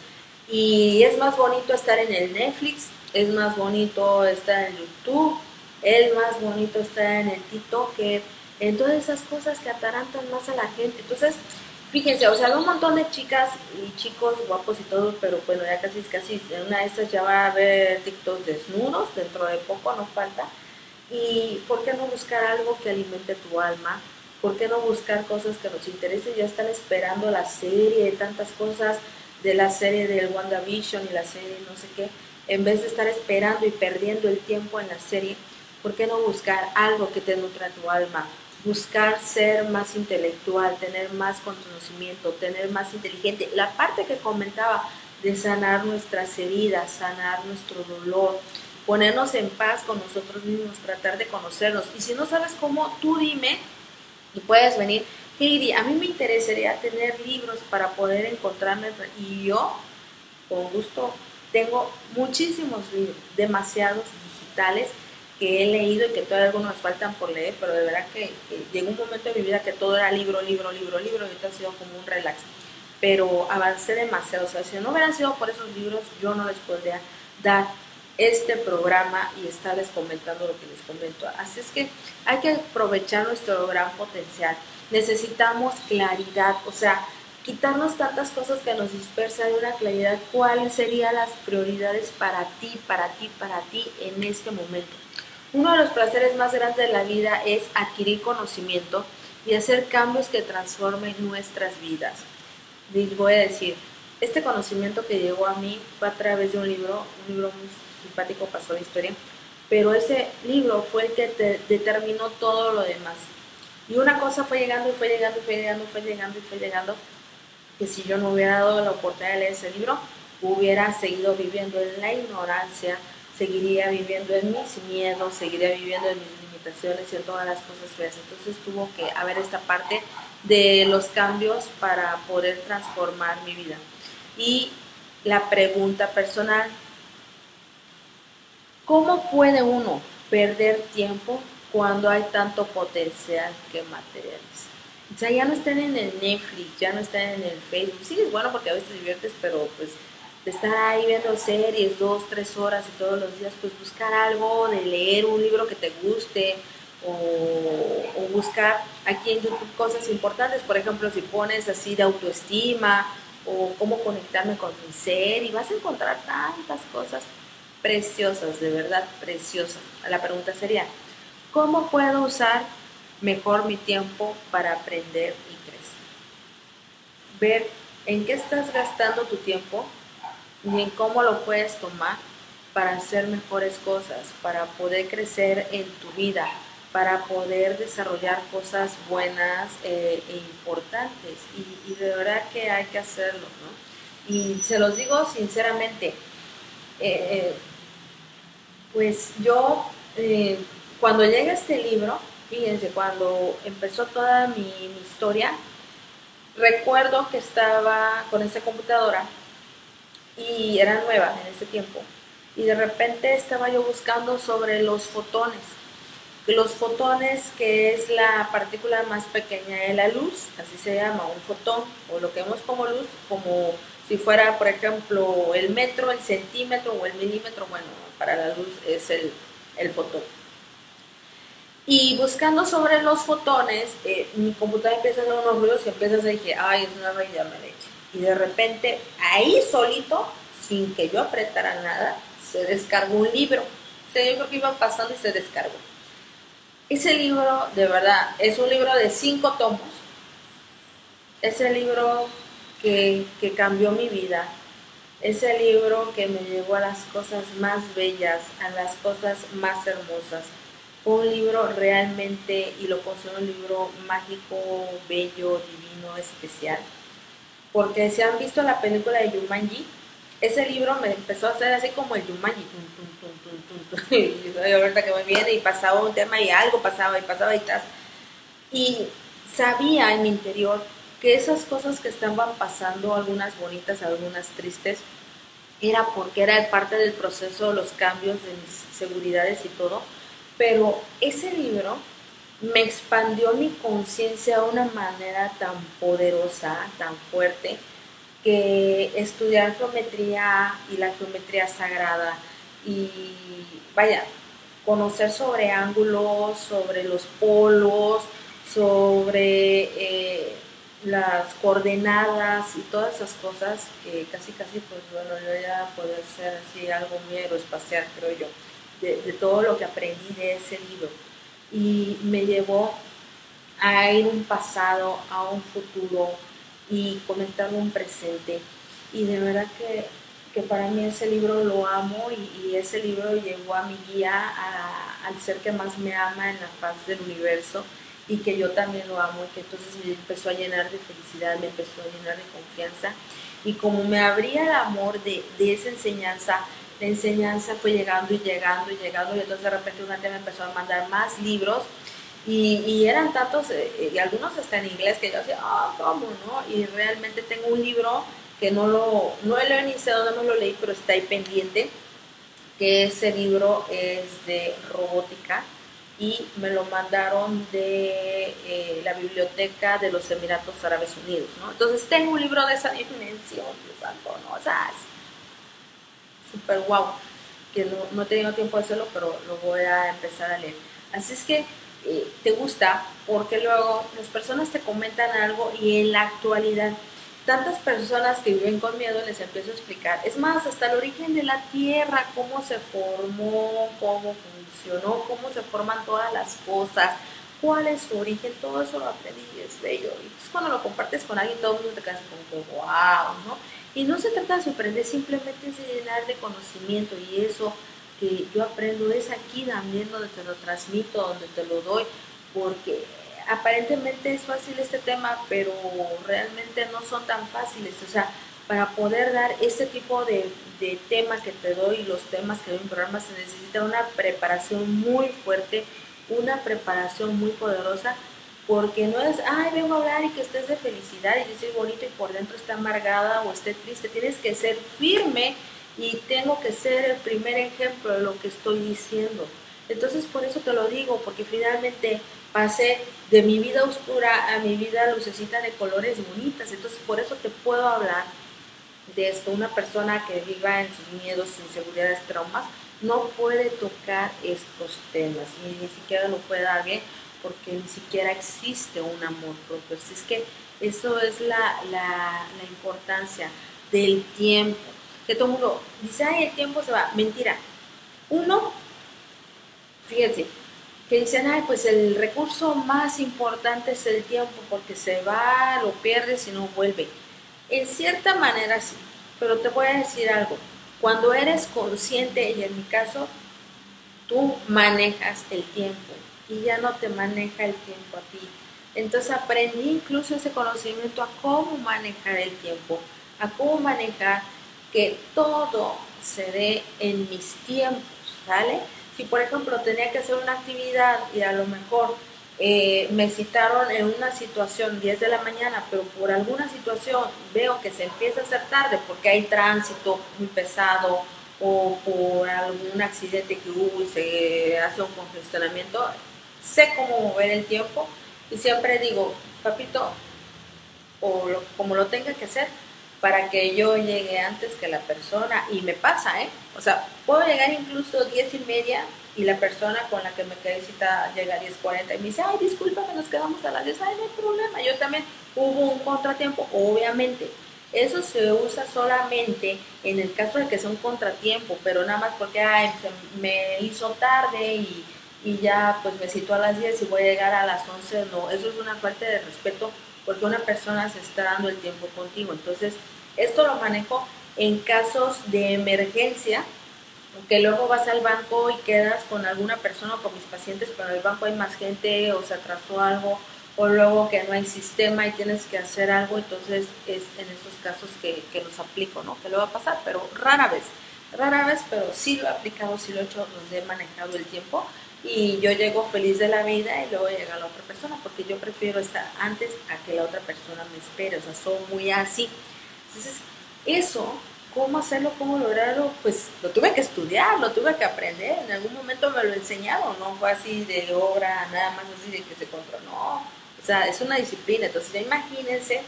S1: Y es más bonito estar en el Netflix, es más bonito estar en YouTube, es más bonito estar en el TikTok en todas esas cosas que atarantan más a la gente. Entonces, fíjense, o sea, un montón de chicas y chicos guapos y todo, pero bueno, ya casi, casi, en una de estas ya va a haber TikToks desnudos, dentro de poco no falta. Y ¿por qué no buscar algo que alimente tu alma? ¿Por qué no buscar cosas que nos interesen? Ya están esperando la serie, de tantas cosas de la serie del WandaVision y la serie no sé qué. En vez de estar esperando y perdiendo el tiempo en la serie, ¿por qué no buscar algo que te nutra tu alma? Buscar ser más intelectual, tener más conocimiento, tener más inteligente. La parte que comentaba de sanar nuestras heridas, sanar nuestro dolor, ponernos en paz con nosotros mismos, tratar de conocernos. Y si no sabes cómo, tú dime y puedes venir. Heidi, a mí me interesaría tener libros para poder encontrarme y yo, con gusto, tengo muchísimos libros, demasiados digitales que he leído y que todavía algunos faltan por leer, pero de verdad que, llegó un momento de mi vida que todo era libro, libro, libro, libro, y ahorita ha sido como un relax. Pero avancé demasiado, o sea, si no hubieran sido por esos libros, yo no les podría dar este programa y estarles comentando lo que les comento. Así es que hay que aprovechar nuestro gran potencial. Necesitamos claridad, o sea, quitarnos tantas cosas que nos dispersan y una claridad, cuáles serían las prioridades para ti, para ti, para ti en este momento. Uno de los placeres más grandes de la vida es adquirir conocimiento y hacer cambios que transformen nuestras vidas. Les voy a decir, este conocimiento que llegó a mí fue a través de un libro, un libro muy simpático, pasó la historia, pero ese libro fue el que determinó todo lo demás. Y una cosa fue llegando y fue llegando y fue llegando y fue llegando y fue llegando, que si yo no hubiera dado la oportunidad de leer ese libro, hubiera seguido viviendo en la ignorancia, seguiría viviendo en mis miedos, seguiría viviendo en mis limitaciones y en todas las cosas feas. Entonces tuvo que haber esta parte de los cambios para poder transformar mi vida. Y la pregunta personal, ¿cómo puede uno perder tiempo cuando hay tanto potencial que materializa? O sea, ya no están en el Netflix, ya no están en el Facebook. Sí, es bueno porque a veces te diviertes, pero pues de estar ahí viendo series dos, tres horas y todos los días, pues buscar algo, de leer un libro que te guste o, o buscar aquí en YouTube cosas importantes, por ejemplo, si pones así de autoestima o cómo conectarme con mi ser y vas a encontrar tantas cosas preciosas, de verdad preciosas. La pregunta sería, ¿cómo puedo usar mejor mi tiempo para aprender y crecer? Ver en qué estás gastando tu tiempo y en cómo lo puedes tomar para hacer mejores cosas, para poder crecer en tu vida, para poder desarrollar cosas buenas eh, e importantes. Y, de verdad que hay que hacerlo, ¿no? Y se los digo sinceramente, eh, eh, pues yo, cuando llega este libro, fíjense, cuando empezó toda mi, mi historia, recuerdo que estaba con esta computadora y era nueva en ese tiempo. Y de repente estaba yo buscando sobre los fotones. Los fotones, que es la partícula más pequeña de la luz, así se llama, un fotón, o lo que vemos como luz, como si fuera, por ejemplo, el metro, el centímetro o el milímetro, bueno, para la luz es el, el fotón. Y buscando sobre los fotones, eh, mi computadora empieza a hacer unos ruidos y empieza a decir, ay, es una leche. Y de repente, ahí solito, sin que yo apretara nada, se descargó un libro. O sea, yo creo que iba pasando y se descargó. Ese libro, de verdad, es un libro de cinco tomos. Es el libro que, que cambió mi vida. Es el libro que me llevó a las cosas más bellas, a las cosas más hermosas. un libro realmente, y lo considero un libro mágico, bello, divino, especial porque si han visto la película de Yumanji, ese libro me empezó a hacer así como el Yumanji, <laughs> y ahorita que me viene y pasaba un tema y algo pasaba y pasaba y tal. Y sabía en mi interior que esas cosas que estaban pasando, algunas bonitas, algunas tristes, era porque era parte del proceso, los cambios de mis seguridades y todo, pero ese libro me expandió mi conciencia de una manera tan poderosa, tan fuerte, que estudiar geometría y la geometría sagrada y vaya, conocer sobre ángulos, sobre los polos, sobre eh, las coordenadas y todas esas cosas que casi casi pues bueno yo ya poder ser así algo muy aeroespacial creo yo de todo lo que aprendí de ese libro y me llevó a ir un pasado, a un futuro y comentar un presente. Y de verdad que, que para mí ese libro lo amo y, ese libro llegó a mi guía, al ser que más me ama en la paz del universo y que yo también lo amo y que entonces me empezó a llenar de felicidad, me empezó a llenar de confianza y como me abría el amor de, de esa enseñanza, la enseñanza fue llegando y llegando y llegando y entonces de repente una tía me empezó a mandar más libros y, eran tantos, eh, y algunos hasta en inglés, que yo decía, ah, ¿cómo no? Y realmente tengo un libro que no lo, no lo iniciado, no lo leí, pero está ahí pendiente, que ese libro es de robótica y me lo mandaron de eh, la biblioteca de los Emiratos Árabes Unidos, ¿no? Entonces tengo un libro de esa dimensión, santo, ¿no? O súper guau, que no, no he tiempo de hacerlo, pero lo voy a empezar a leer. Así es que eh, te gusta porque luego las personas te comentan algo y en la actualidad tantas personas que viven con miedo les empiezo a explicar. Es más, hasta el origen de la Tierra, cómo se formó, cómo funcionó, cómo se forman todas las cosas, cuál es su origen, todo eso lo aprendí es bello. Y entonces cuando lo compartes con alguien, todo el mundo te queda como wow, ¿no? Y no se trata de sorprender, simplemente es de llenar de conocimiento y eso que yo aprendo es aquí también donde te lo transmito, donde te lo doy, porque aparentemente es fácil este tema, pero realmente no son tan fáciles. O sea, para poder dar ese tipo de, de tema que te doy, los temas que doy en programa, se necesita una preparación muy fuerte, una preparación muy poderosa porque no es, ay, vengo a hablar y que estés de felicidad y yo soy bonito y por dentro está amargada o esté triste, tienes que ser firme y tengo que ser el primer ejemplo de lo que estoy diciendo. Entonces por eso te lo digo, porque finalmente pasé de mi vida oscura a mi vida lucecita de colores bonitas, entonces por eso te puedo hablar de esto. Una persona que viva en sus miedos, inseguridades, traumas, no puede tocar estos temas, ni, ni siquiera lo puede dar bien, porque ni siquiera existe un amor propio. Así es que eso es la, la, importancia del tiempo. Que todo el mundo dice, ay, el tiempo se va. Mentira. Uno, fíjense, que dicen, ay, pues el recurso más importante es el tiempo porque se va, lo pierdes y no vuelve. En cierta manera sí, pero te voy a decir algo. Cuando eres consciente, y en mi caso, tú manejas el tiempo y ya no te maneja el tiempo a ti. Entonces aprendí incluso ese conocimiento a cómo manejar el tiempo, a cómo manejar que todo se dé en mis tiempos, ¿vale? Si por ejemplo tenía que hacer una actividad y a lo mejor eh, me citaron en una situación 10 de la mañana, pero por alguna situación veo que se empieza a hacer tarde porque hay tránsito muy pesado o por algún accidente que hubo y se hace un congestionamiento, sé cómo mover el tiempo y siempre digo, papito, o como lo tenga que hacer, para que yo llegue antes que la persona, y me pasa, ¿eh? O sea, puedo llegar incluso 10 y media y la persona con la que me quedé cita llega a 10.40 y me dice, ay, disculpa nos quedamos a las 10, ay, no hay problema, yo también hubo un contratiempo, obviamente. Eso se usa solamente en el caso de que sea un contratiempo, pero nada más porque ay, me hizo tarde y, y ya pues me citó a las 10 y voy a llegar a las 11, no, eso es una falta de respeto porque una persona se está dando el tiempo contigo. Entonces, esto lo manejo en casos de emergencia, que luego vas al banco y quedas con alguna persona o con mis pacientes, pero en el banco hay más gente o se atrasó algo, o luego que no hay sistema y tienes que hacer algo, entonces es en esos casos que, que los aplico, ¿no? Que lo va a pasar, pero rara vez, rara vez, pero sí lo he aplicado, sí lo he hecho, los he manejado el tiempo y yo llego feliz de la vida y luego llega la otra persona, porque yo prefiero estar antes a que la otra persona me espere, o sea, soy muy así. Entonces, eso, ¿cómo hacerlo, cómo lograrlo? Pues lo tuve que estudiar, lo tuve que aprender, en algún momento me lo enseñaron, no fue así de obra, nada más así de que se controló, no, o sea, es una disciplina, entonces ya imagínense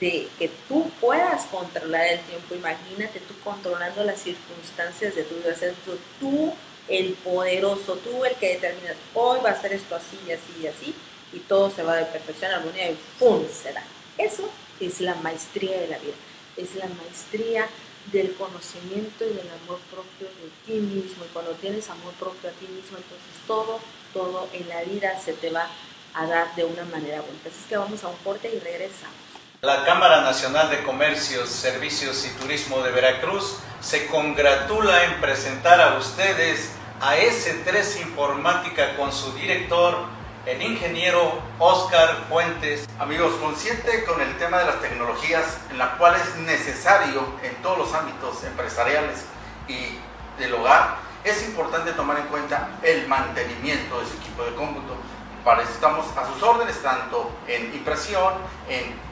S1: de que tú puedas controlar el tiempo, imagínate tú controlando las circunstancias de tu vida, o tú el poderoso, tú el que determinas, hoy va a ser esto así y así y así, y todo se va de perfección a armonía y ¡pum! se da. Eso es la maestría de la vida, es la maestría del conocimiento y del amor propio de ti mismo. Y cuando tienes amor propio a ti mismo, entonces todo, todo en la vida se te va a dar de una manera buena. Así es que vamos a un corte y regresamos.
S6: La Cámara Nacional de Comercios, Servicios y Turismo de Veracruz se congratula en presentar a ustedes a S3 Informática con su director, el ingeniero Oscar Fuentes.
S7: Amigos, consciente con el tema de las tecnologías, en la cual es necesario en todos los ámbitos empresariales y del hogar, es importante tomar en cuenta el mantenimiento de su equipo de cómputo. Para eso estamos a sus órdenes, tanto en impresión, en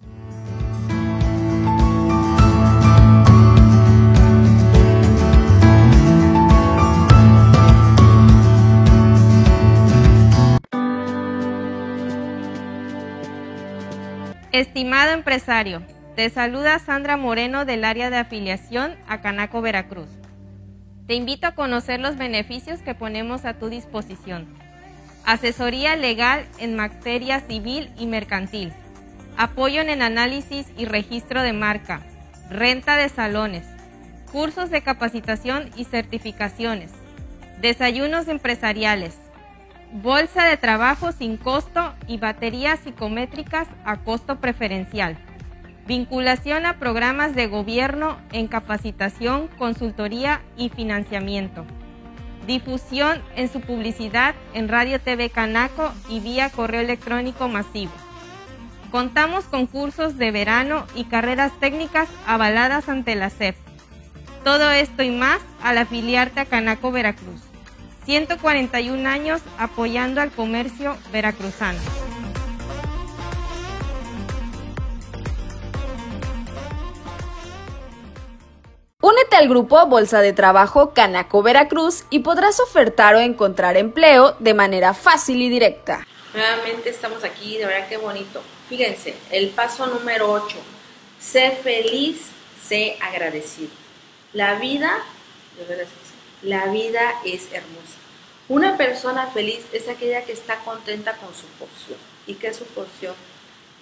S8: Estimado empresario, te saluda Sandra Moreno del área de afiliación a Canaco Veracruz. Te invito a conocer los beneficios que ponemos a tu disposición. Asesoría legal en materia civil y mercantil. Apoyo en el análisis y registro de marca. Renta de salones. Cursos de capacitación y certificaciones. Desayunos empresariales bolsa de trabajo sin costo y baterías psicométricas a costo preferencial. Vinculación a programas de gobierno en capacitación, consultoría y financiamiento. Difusión en su publicidad en Radio TV Canaco y vía correo electrónico masivo. Contamos con cursos de verano y carreras técnicas avaladas ante la CEP. Todo esto y más al afiliarte a Canaco Veracruz. 141 años apoyando al comercio veracruzano.
S9: Únete al grupo Bolsa de Trabajo Canaco Veracruz y podrás ofertar o encontrar empleo de manera fácil y directa.
S1: Nuevamente estamos aquí, de verdad que bonito. Fíjense, el paso número 8, sé feliz, sé agradecido. La vida, la vida es hermosa. Una persona feliz es aquella que está contenta con su porción. ¿Y qué es su porción?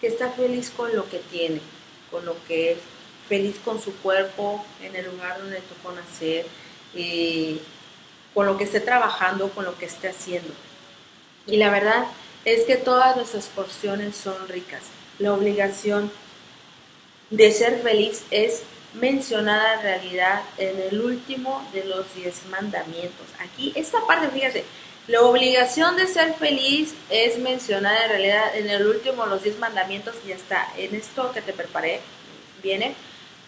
S1: Que está feliz con lo que tiene, con lo que es, feliz con su cuerpo en el lugar donde tocó nacer, eh, con lo que esté trabajando, con lo que esté haciendo. Y la verdad es que todas nuestras porciones son ricas. La obligación de ser feliz es mencionada en realidad en el último de los diez mandamientos. Aquí, esta parte, fíjate, la obligación de ser feliz es mencionada en realidad en el último de los diez mandamientos y está en esto que te preparé, viene,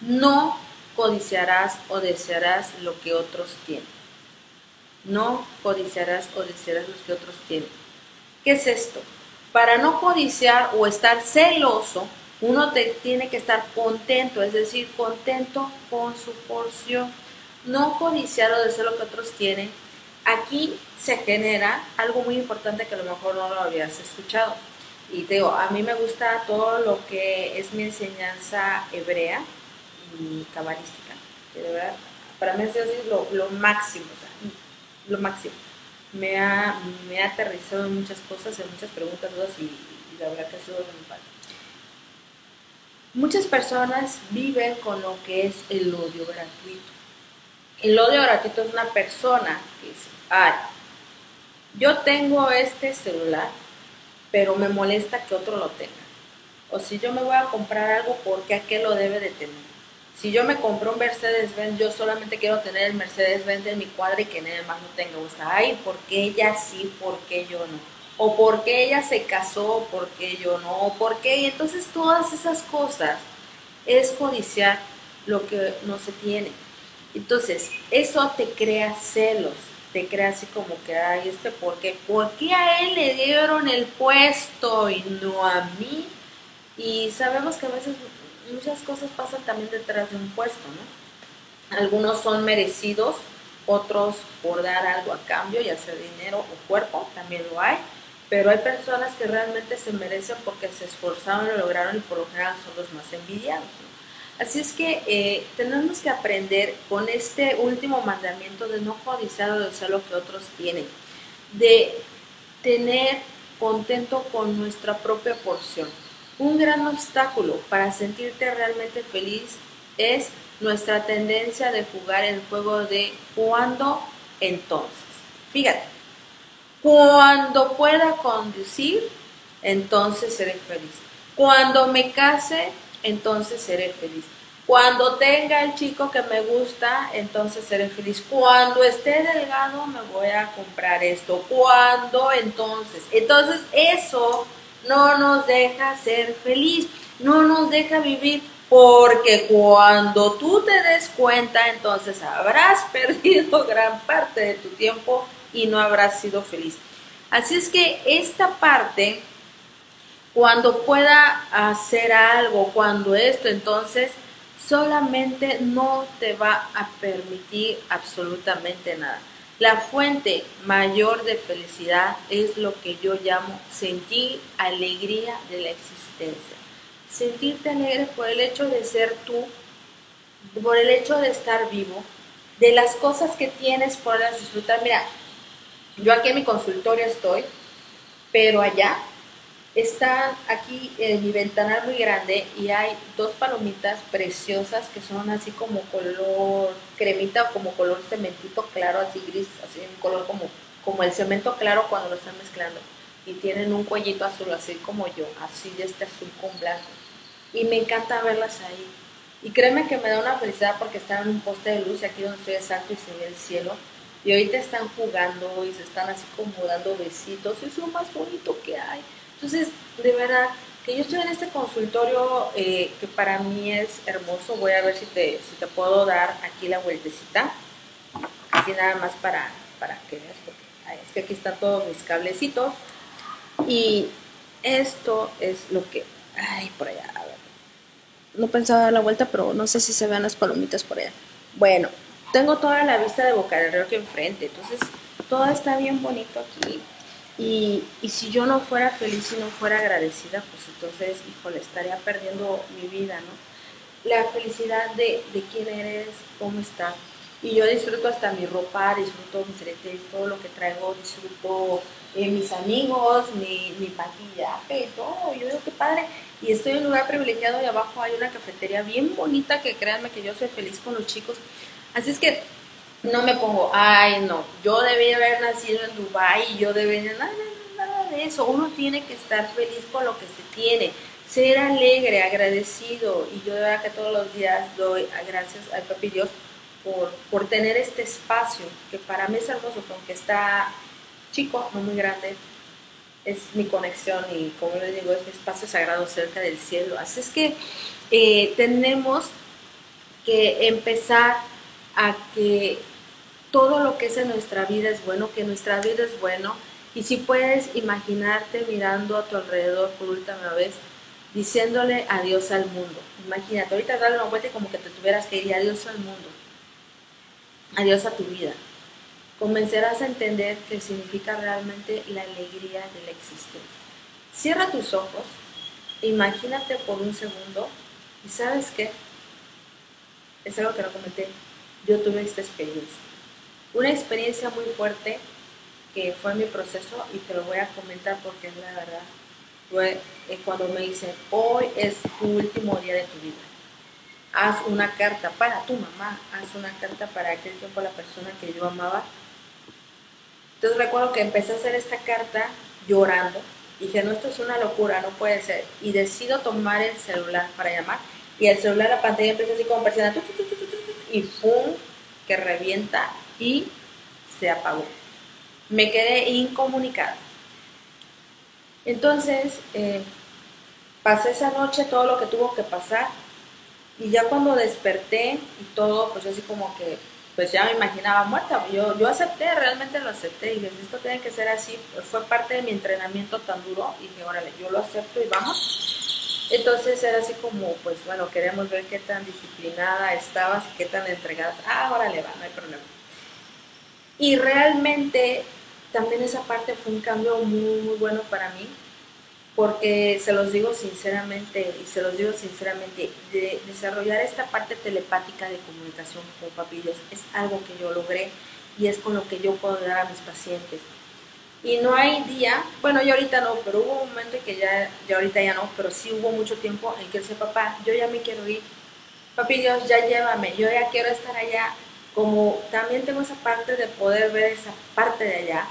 S1: no codiciarás o desearás lo que otros tienen. No codiciarás o desearás lo que otros tienen. ¿Qué es esto? Para no codiciar o estar celoso, uno te, tiene que estar contento, es decir, contento con su porción. No codiciar o desear lo que otros tienen. Aquí se genera algo muy importante que a lo mejor no lo habías escuchado. Y te digo, a mí me gusta todo lo que es mi enseñanza hebrea y cabalística. Que de verdad, para mí es lo, lo máximo, lo máximo me ha, me ha aterrizado en muchas cosas, en muchas preguntas, dudas y, la verdad que ha sido muy padre. Muchas personas viven con lo que es el odio gratuito. El odio gratuito es una persona que dice, ay, yo tengo este celular, pero me molesta que otro lo tenga. O si yo me voy a comprar algo, ¿por qué aquel lo debe de tener? Si yo me compro un Mercedes-Benz, yo solamente quiero tener el Mercedes-Benz en mi cuadra y que nadie más no tenga. O sea, ay, ¿por qué ella sí, por qué yo no? O por qué ella se casó, por qué yo no, por qué. Y entonces todas esas cosas es codiciar lo que no se tiene. Entonces, eso te crea celos, te crea así como que, ay, este, ¿por qué? ¿Por qué a él le dieron el puesto y no a mí? Y sabemos que a veces muchas cosas pasan también detrás de un puesto, ¿no? Algunos son merecidos, otros por dar algo a cambio, ya sea dinero o cuerpo, también lo hay, pero hay personas que realmente se merecen porque se esforzaron lo lograron y por lo general son los más envidiados. Así es que eh, tenemos que aprender con este último mandamiento de no codiciar o de hacer lo que otros tienen, de tener contento con nuestra propia porción. Un gran obstáculo para sentirte realmente feliz es nuestra tendencia de jugar el juego de cuando entonces. Fíjate, cuando pueda conducir, entonces seré feliz. Cuando me case, entonces seré feliz. Cuando tenga el chico que me gusta, entonces seré feliz. Cuando esté delgado, me voy a comprar esto. Cuando entonces. Entonces eso no nos deja ser feliz, no nos deja vivir, porque cuando tú te des cuenta, entonces habrás <laughs> perdido gran parte de tu tiempo y no habrás sido feliz. Así es que esta parte, cuando pueda hacer algo, cuando esto, entonces solamente no te va a permitir absolutamente nada. La fuente mayor de felicidad es lo que yo llamo sentir alegría de la existencia. Sentirte alegre por el hecho de ser tú, por el hecho de estar vivo, de las cosas que tienes, poderlas disfrutar. Mira, yo aquí en mi consultorio estoy, pero allá están aquí en mi ventanal muy grande y hay dos palomitas preciosas que son así como color cremita o como color cementito claro, así gris, así un color como, como el cemento claro cuando lo están mezclando. Y tienen un cuellito azul, así como yo, así de este azul con blanco. Y me encanta verlas ahí. Y créeme que me da una felicidad porque están en un poste de luz y aquí donde estoy es alto y se ve el cielo. Y ahorita están jugando y se están así como dando besitos. Y es lo más bonito que hay entonces, de verdad, que yo estoy en este consultorio eh, que para mí es hermoso. Voy a ver si te, si te puedo dar aquí la vueltecita. Así nada más para, para que veas, porque es que aquí están todos mis cablecitos. Y esto es lo que... Ay, por allá, a ver. No pensaba dar la vuelta, pero no sé si se vean las palomitas por allá. Bueno, tengo toda la vista de Boca del Río aquí enfrente, entonces todo está bien bonito aquí. Y, y, si yo no fuera feliz y no fuera agradecida, pues entonces, híjole, estaría perdiendo mi vida, ¿no? La felicidad de, de quién eres, cómo estás. Y yo disfruto hasta mi ropa, disfruto mis aretes, todo lo que traigo, disfruto eh, mis amigos, mi, mi maquillaje, todo. Yo digo, qué padre. Y estoy en un lugar privilegiado y abajo hay una cafetería bien bonita que créanme que yo soy feliz con los chicos. Así es que no me pongo, ay, no, yo debía haber nacido en Dubái y yo debía, nada, nada de eso. Uno tiene que estar feliz con lo que se tiene, ser alegre, agradecido. Y yo de verdad que todos los días doy gracias al Papi Dios por, por tener este espacio que para mí es hermoso, porque está chico, no muy grande, es mi conexión y como les digo, es mi espacio sagrado cerca del cielo. Así es que eh, tenemos que empezar a que todo lo que es en nuestra vida es bueno, que nuestra vida es bueno. Y si puedes imaginarte mirando a tu alrededor por última vez, diciéndole adiós al mundo. Imagínate, ahorita darle una vuelta y como que te tuvieras que ir adiós al mundo. Adiós a tu vida comenzarás a entender qué significa realmente la alegría de la existencia. Cierra tus ojos, imagínate por un segundo y sabes qué, es algo que no comenté, yo tuve esta experiencia. Una experiencia muy fuerte que fue mi proceso y te lo voy a comentar porque es la verdad. Fue eh, cuando me dicen, hoy es tu último día de tu vida. Haz una carta para tu mamá, haz una carta para aquel tiempo la persona que yo amaba entonces recuerdo que empecé a hacer esta carta llorando. Dije, no, esto es una locura, no puede ser. Y decido tomar el celular para llamar. Y el celular, la pantalla empieza así como persona, y ¡pum! que revienta y se apagó. Me quedé incomunicada. Entonces, eh, pasé esa noche todo lo que tuvo que pasar. Y ya cuando desperté y todo, pues así como que pues ya me imaginaba muerta. Yo, yo acepté, realmente lo acepté y dije, esto tiene que ser así. Pues fue parte de mi entrenamiento tan duro y dije, órale, yo lo acepto y vamos. Entonces era así como, pues bueno, queremos ver qué tan disciplinada estabas y qué tan entregada. Ah, órale, va, no hay problema. Y realmente también esa parte fue un cambio muy, muy bueno para mí porque se los digo sinceramente, y se los digo sinceramente, de desarrollar esta parte telepática de comunicación con papillos es algo que yo logré y es con lo que yo puedo dar a mis pacientes. Y no hay día, bueno, yo ahorita no, pero hubo un momento en que ya, ya ahorita ya no, pero sí hubo mucho tiempo en que dice, papá, yo ya me quiero ir, papi Dios, ya llévame, yo ya quiero estar allá. Como también tengo esa parte de poder ver esa parte de allá,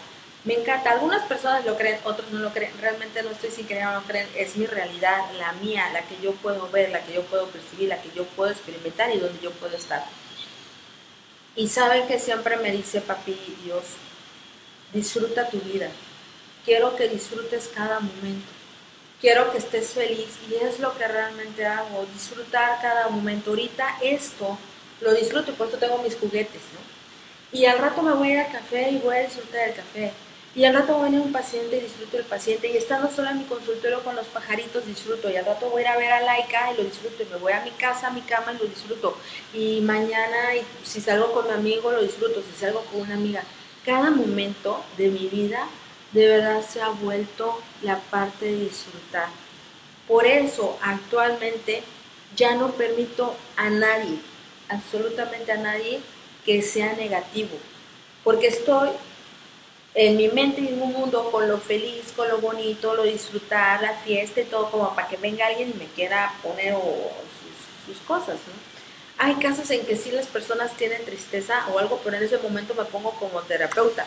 S1: me encanta. Algunas personas lo creen, otros no lo creen. Realmente no estoy sin creer o no creen. Es mi realidad, la mía, la que yo puedo ver, la que yo puedo percibir, la que yo puedo experimentar y donde yo puedo estar. Y saben que siempre me dice papi Dios, disfruta tu vida. Quiero que disfrutes cada momento. Quiero que estés feliz y es lo que realmente hago, disfrutar cada momento. Ahorita esto lo disfruto y por eso tengo mis juguetes, ¿no? Y al rato me voy a al café y voy a disfrutar del café y al rato voy a un paciente y disfruto el paciente. Y estando sola en mi consultorio con los pajaritos, disfruto. Y al rato voy a ir a ver a Laika y lo disfruto. Y me voy a mi casa, a mi cama y lo disfruto. Y mañana, si salgo con mi amigo, lo disfruto. Si salgo con una amiga. Cada momento de mi vida de verdad se ha vuelto la parte de disfrutar. Por eso actualmente ya no permito a nadie, absolutamente a nadie, que sea negativo. Porque estoy en mi mente y en un mundo con lo feliz, con lo bonito, lo disfrutar, la fiesta y todo, como para que venga alguien y me quiera poner sus, cosas. Hay casos en que sí las personas tienen tristeza o algo, pero en ese momento me pongo como terapeuta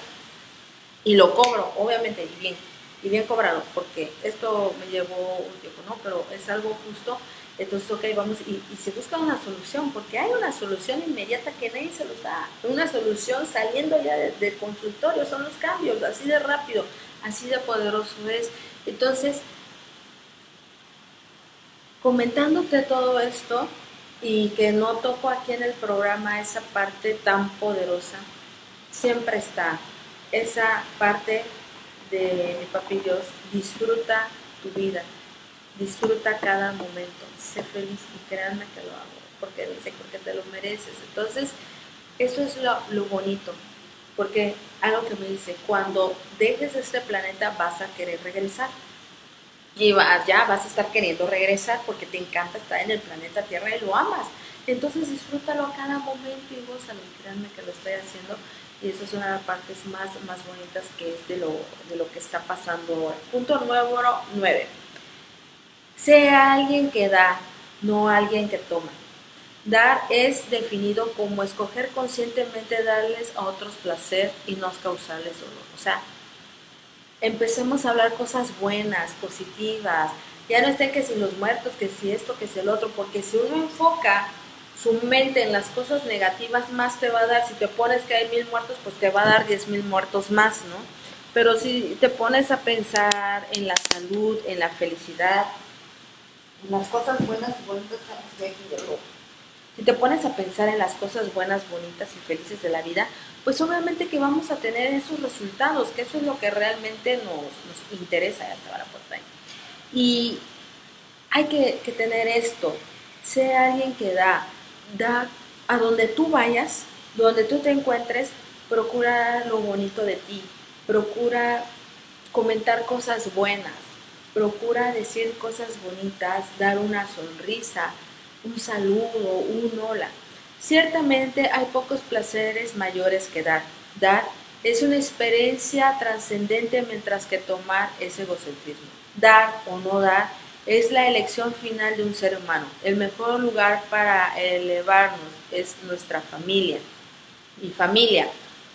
S1: y lo cobro, obviamente, y bien, y bien cobrado, porque esto me llevó un tiempo, ¿no? Pero es algo justo entonces, ok, vamos, y, se busca una solución, porque hay una solución inmediata que nadie se los da. Una solución saliendo ya del consultorio, son los cambios, así de rápido, así de poderoso es. Entonces, comentándote todo esto y que no toco aquí en el programa esa parte tan poderosa, siempre está esa parte de mi papi Dios, disfruta tu vida disfruta cada momento, sé feliz y créanme que lo hago, porque dice, porque te lo mereces. Entonces, eso es lo, lo bonito, porque algo que me dice, cuando dejes este planeta vas a querer regresar. Y ya vas a estar queriendo regresar porque te encanta estar en el planeta Tierra y lo amas. Entonces disfrútalo a cada momento y gózalo. créanme que lo estoy haciendo. Y eso es una de las partes más, más bonitas que es de lo, de lo que está pasando ahora. Punto número 9. Sea alguien que da, no alguien que toma. Dar es definido como escoger conscientemente darles a otros placer y no causarles dolor. O sea, empecemos a hablar cosas buenas, positivas. Ya no estén que si los muertos, que si esto, que si el otro, porque si uno enfoca su mente en las cosas negativas, más te va a dar. Si te pones que hay mil muertos, pues te va a dar diez mil muertos más, ¿no? Pero si te pones a pensar en la salud, en la felicidad, en las cosas buenas y bonitas, si te pones a pensar en las cosas buenas, bonitas y felices de la vida, pues obviamente que vamos a tener esos resultados, que eso es lo que realmente nos, interesa hasta por ahí. Y hay que, que tener esto, sea alguien que da, da a donde tú vayas, donde tú te encuentres, procura lo bonito de ti, procura comentar cosas buenas, procura decir cosas bonitas, dar una sonrisa, un saludo, un hola. Ciertamente hay pocos placeres mayores que dar. Dar es una experiencia trascendente mientras que tomar es egocentrismo. Dar o no dar es la elección final de un ser humano. El mejor lugar para elevarnos es nuestra familia. Mi familia,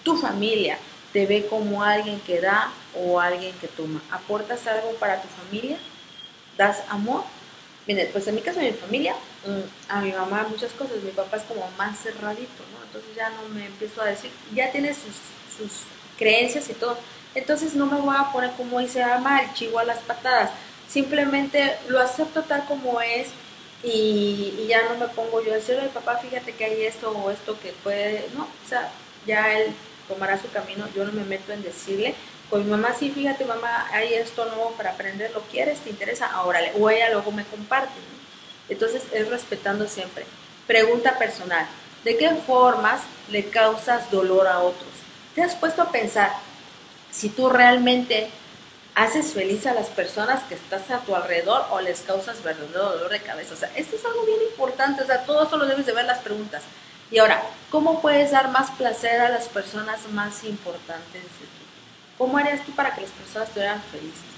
S1: tu familia, te ve como alguien que da o alguien que toma. ¿Aportas algo para tu familia? ¿Das amor? Miren, pues en mi caso, mi familia, mm, a mi mamá muchas cosas, mi papá es como más cerradito, ¿no? Entonces ya no me empiezo a decir, ya tiene sus, sus creencias y todo. Entonces no me voy a poner como dice ama el chivo a las patadas. Simplemente lo acepto tal como es y, ya no me pongo yo a decir, ay papá, fíjate que hay esto o esto que puede, no, o sea, ya él tomará su camino, yo no me meto en decirle, con mi mamá, sí, fíjate, mamá, hay esto nuevo para aprender, ¿lo quieres? ¿Te interesa? Ahora, o ella luego me comparte. Entonces, es respetando siempre. Pregunta personal, ¿de qué formas le causas dolor a otros? ¿Te has puesto a pensar si tú realmente haces feliz a las personas que estás a tu alrededor o les causas verdadero dolor de cabeza? O sea, esto es algo bien importante, o sea, todo eso lo debes de ver las preguntas. Y ahora, ¿cómo puedes dar más placer a las personas más importantes ¿Cómo harías tú para que las personas estuvieran felices?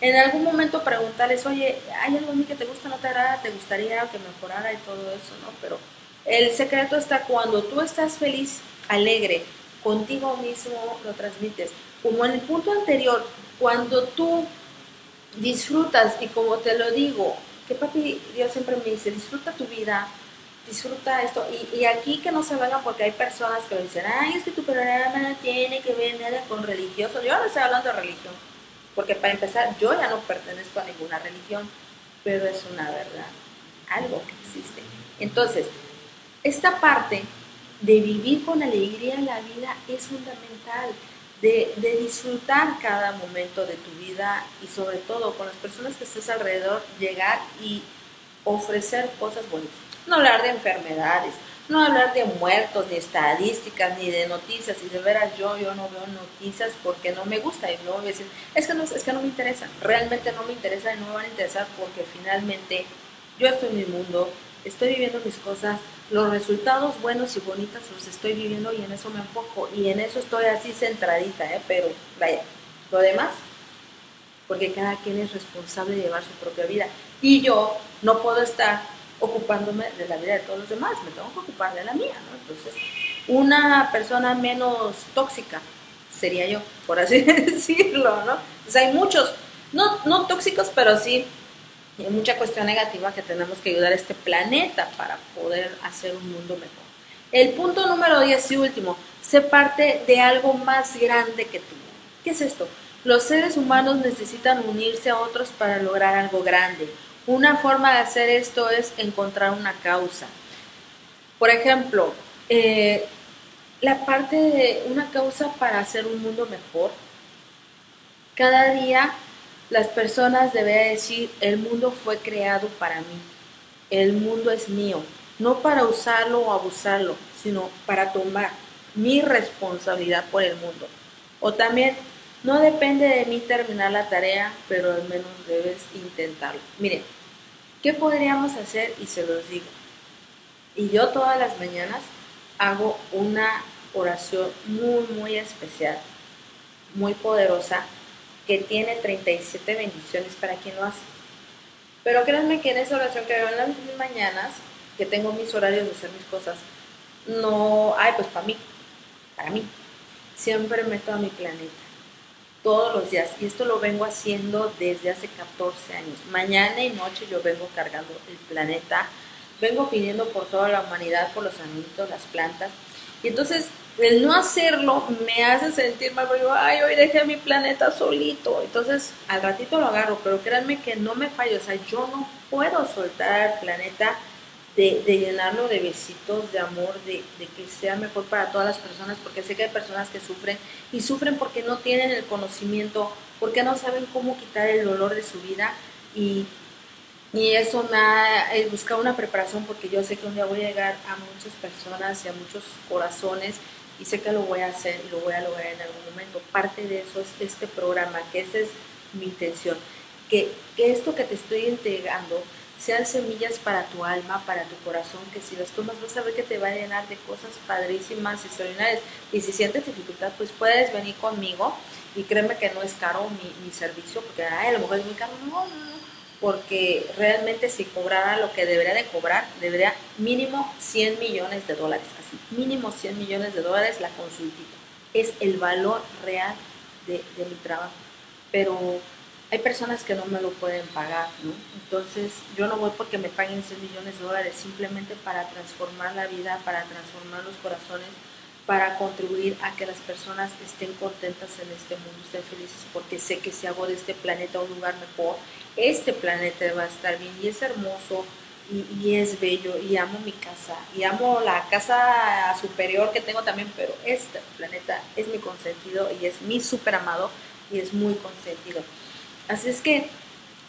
S1: En algún momento preguntarles, oye, ¿hay algo a mí que te gusta, no te agrada, te gustaría que mejorara y todo eso, ¿no? Pero el secreto está cuando tú estás feliz, alegre, contigo mismo lo transmites. Como en el punto anterior, cuando tú disfrutas, y como te lo digo, que papi Dios siempre me dice, disfruta tu vida, disfruta esto. Y, aquí que no se vengan porque hay personas que dicen, ay, es que tu programa tiene que ver nada con religioso. Yo no estoy hablando de religión, porque para empezar, yo ya no pertenezco a ninguna religión, pero es una verdad, algo que existe. Entonces, esta parte de vivir con alegría la vida es fundamental. De, de, disfrutar cada momento de tu vida y sobre todo con las personas que estés alrededor, llegar y ofrecer cosas bonitas no hablar de enfermedades, no hablar de muertos, ni estadísticas, ni de noticias. Y de veras yo, yo no veo noticias porque no me gusta. Y luego voy a decir, es que, no, es que no me interesa. Realmente no me interesa y no me van a interesar porque finalmente yo estoy en mi mundo, estoy viviendo mis cosas, los resultados buenos y bonitos los estoy viviendo y en eso me enfoco. Y en eso estoy así centradita, ¿eh? pero vaya, lo demás, porque cada quien es responsable de llevar su propia vida. Y yo no puedo estar ocupándome de la vida de todos los demás, me tengo que ocupar de la mía, ¿no? Entonces, una persona menos tóxica sería yo, por así <laughs> decirlo, ¿no? Pues hay muchos, no, no tóxicos, pero sí hay mucha cuestión negativa que tenemos que ayudar a este planeta para poder hacer un mundo mejor. El punto número 10 y último, se parte de algo más grande que tú. ¿Qué es esto? Los seres humanos necesitan unirse a otros para lograr algo grande. Una forma de hacer esto es encontrar una causa. Por ejemplo, eh, la parte de una causa para hacer un mundo mejor. Cada día las personas deberían decir, el mundo fue creado para mí, el mundo es mío, no para usarlo o abusarlo, sino para tomar mi responsabilidad por el mundo. O también, no depende de mí terminar la tarea, pero al menos debes intentarlo. Miren, ¿qué podríamos hacer? Y se los digo. Y yo todas las mañanas hago una oración muy, muy especial, muy poderosa, que tiene 37 bendiciones para quien lo hace. Pero créanme que en esa oración que hago en las mañanas, que tengo mis horarios de hacer mis cosas, no, ay, pues para mí, para mí, siempre meto a mi planeta, todos los días, y esto lo vengo haciendo desde hace 14 años. Mañana y noche yo vengo cargando el planeta, vengo pidiendo por toda la humanidad, por los animalitos, las plantas, y entonces el no hacerlo me hace sentir mal, porque ay, hoy dejé mi planeta solito. Entonces, al ratito lo agarro, pero créanme que no me fallo, o sea, yo no puedo soltar el planeta de, llenarlo de besitos, de amor, de, que sea mejor para todas las personas, porque sé que hay personas que sufren y sufren porque no tienen el conocimiento, porque no saben cómo quitar el dolor de su vida y, y eso me ha buscado una preparación porque yo sé que un día voy a llegar a muchas personas y a muchos corazones y sé que lo voy a hacer y lo voy a lograr en algún momento. Parte de eso es este programa, que esa es mi intención, que esto que te estoy entregando sean semillas para tu alma, para tu corazón, que si las tomas vas a ver que te va a llenar de cosas padrísimas, extraordinarias. Y si sientes dificultad, pues puedes venir conmigo y créeme que no es caro mi, servicio, porque a lo mejor es muy caro. No, no, porque realmente si cobrara lo que debería de cobrar, debería mínimo 100 millones de dólares, así, mínimo 100 millones de dólares la consultita. Es el valor real de mi trabajo. Pero hay personas que no me lo pueden pagar, ¿no? Entonces yo no voy porque me paguen 100 millones de dólares, simplemente para transformar la vida, para transformar los corazones, para contribuir a que las personas estén contentas en este mundo, estén felices, porque sé que si hago de este planeta un lugar mejor, este planeta va a estar bien y es hermoso y, es bello y amo mi casa y amo la casa superior que tengo también, pero este planeta es mi consentido y es mi super amado y es muy consentido. Así es que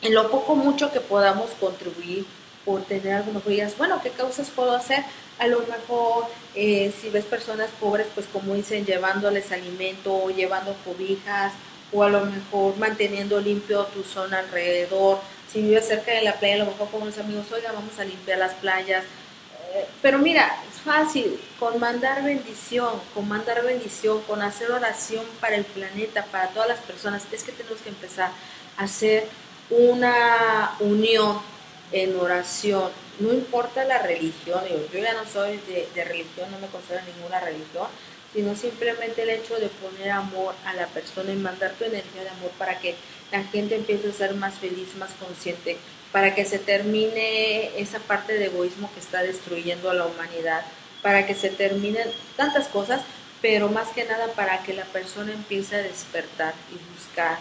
S1: en lo poco mucho que podamos contribuir por tener algo mejor, digas, bueno, ¿qué causas puedo hacer? A lo mejor, eh, si ves personas pobres, pues como dicen, llevándoles alimento, llevando cobijas, o a lo mejor manteniendo limpio tu zona alrededor. Si vives cerca de la playa, a lo mejor con unos amigos, oiga, vamos a limpiar las playas. Eh, pero mira, es fácil, con mandar bendición, con mandar bendición, con hacer oración para el planeta, para todas las personas, es que tenemos que empezar hacer una unión en oración. No importa la religión, yo ya no soy de, religión, no me considero ninguna religión, sino simplemente el hecho de poner amor a la persona y mandar tu energía de amor para que la gente empiece a ser más feliz, más consciente, para que se termine esa parte de egoísmo que está destruyendo a la humanidad, para que se terminen tantas cosas, pero más que nada para que la persona empiece a despertar y buscar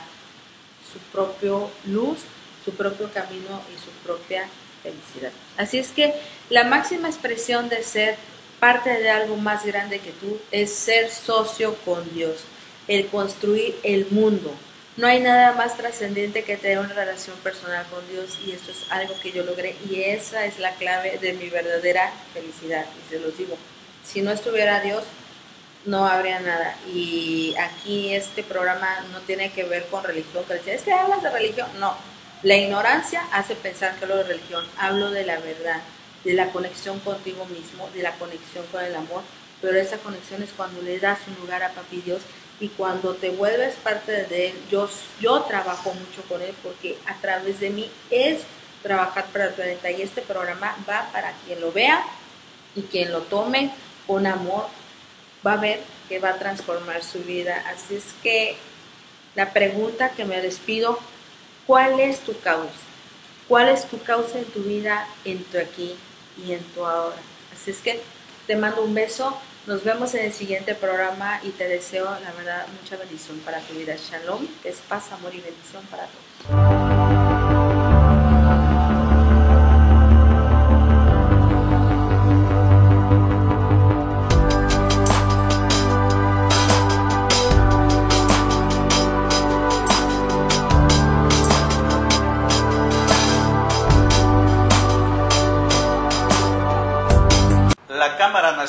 S1: su propio luz, su propio camino y su propia felicidad. Así es que la máxima expresión de ser parte de algo más grande que tú es ser socio con Dios, el construir el mundo. No hay nada más trascendente que tener una relación personal con Dios y eso es algo que yo logré y esa es la clave de mi verdadera felicidad. Y se los digo, si no estuviera Dios, no habría nada. Y aquí este programa no tiene que ver con religión, que es que hablas de religión. No, la ignorancia hace pensar que hablo de religión. Hablo de la verdad, de la conexión contigo mismo, de la conexión con el amor. Pero esa conexión es cuando le das un lugar a Papi Dios y cuando te vuelves parte de Él. Yo, yo trabajo mucho con Él porque a través de mí es trabajar para el planeta y este programa va para quien lo vea y quien lo tome con amor va a ver que va a transformar su vida. Así es que la pregunta que me despido, ¿cuál es tu causa? ¿Cuál es tu causa en tu vida, en tu aquí y en tu ahora? Así es que te mando un beso, nos vemos en el siguiente programa y te deseo, la verdad, mucha bendición para tu vida. Shalom, que es paz, amor y bendición para todos.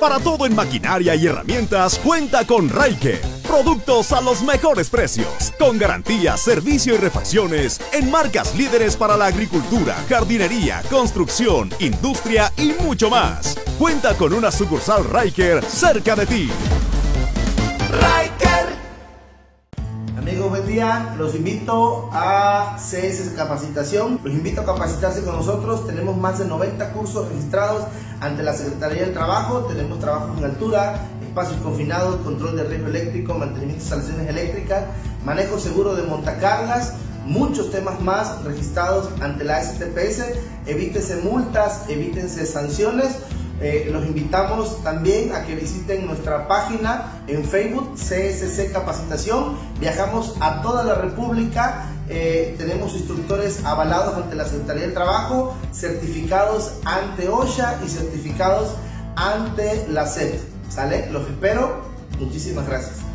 S10: Para todo en maquinaria y herramientas, cuenta con Raike. Productos a los mejores precios, con garantía, servicio y refacciones en marcas líderes para la agricultura, jardinería, construcción, industria y mucho más. Cuenta con una sucursal Riker cerca de ti.
S11: Los invito a CS Capacitación. Los invito a capacitarse con nosotros. Tenemos más de 90 cursos registrados ante la Secretaría del Trabajo. Tenemos trabajos en altura, espacios confinados, control de riesgo eléctrico, mantenimiento de instalaciones eléctricas, manejo seguro de montacargas muchos temas más registrados ante la STPS. Evítese multas, evítense sanciones. Eh, los invitamos también a que visiten nuestra página en Facebook, CSC Capacitación. Viajamos a toda la República. Eh, tenemos instructores avalados ante la Secretaría del Trabajo, certificados ante OSHA y certificados ante la SED. ¿Sale? Los espero. Muchísimas gracias.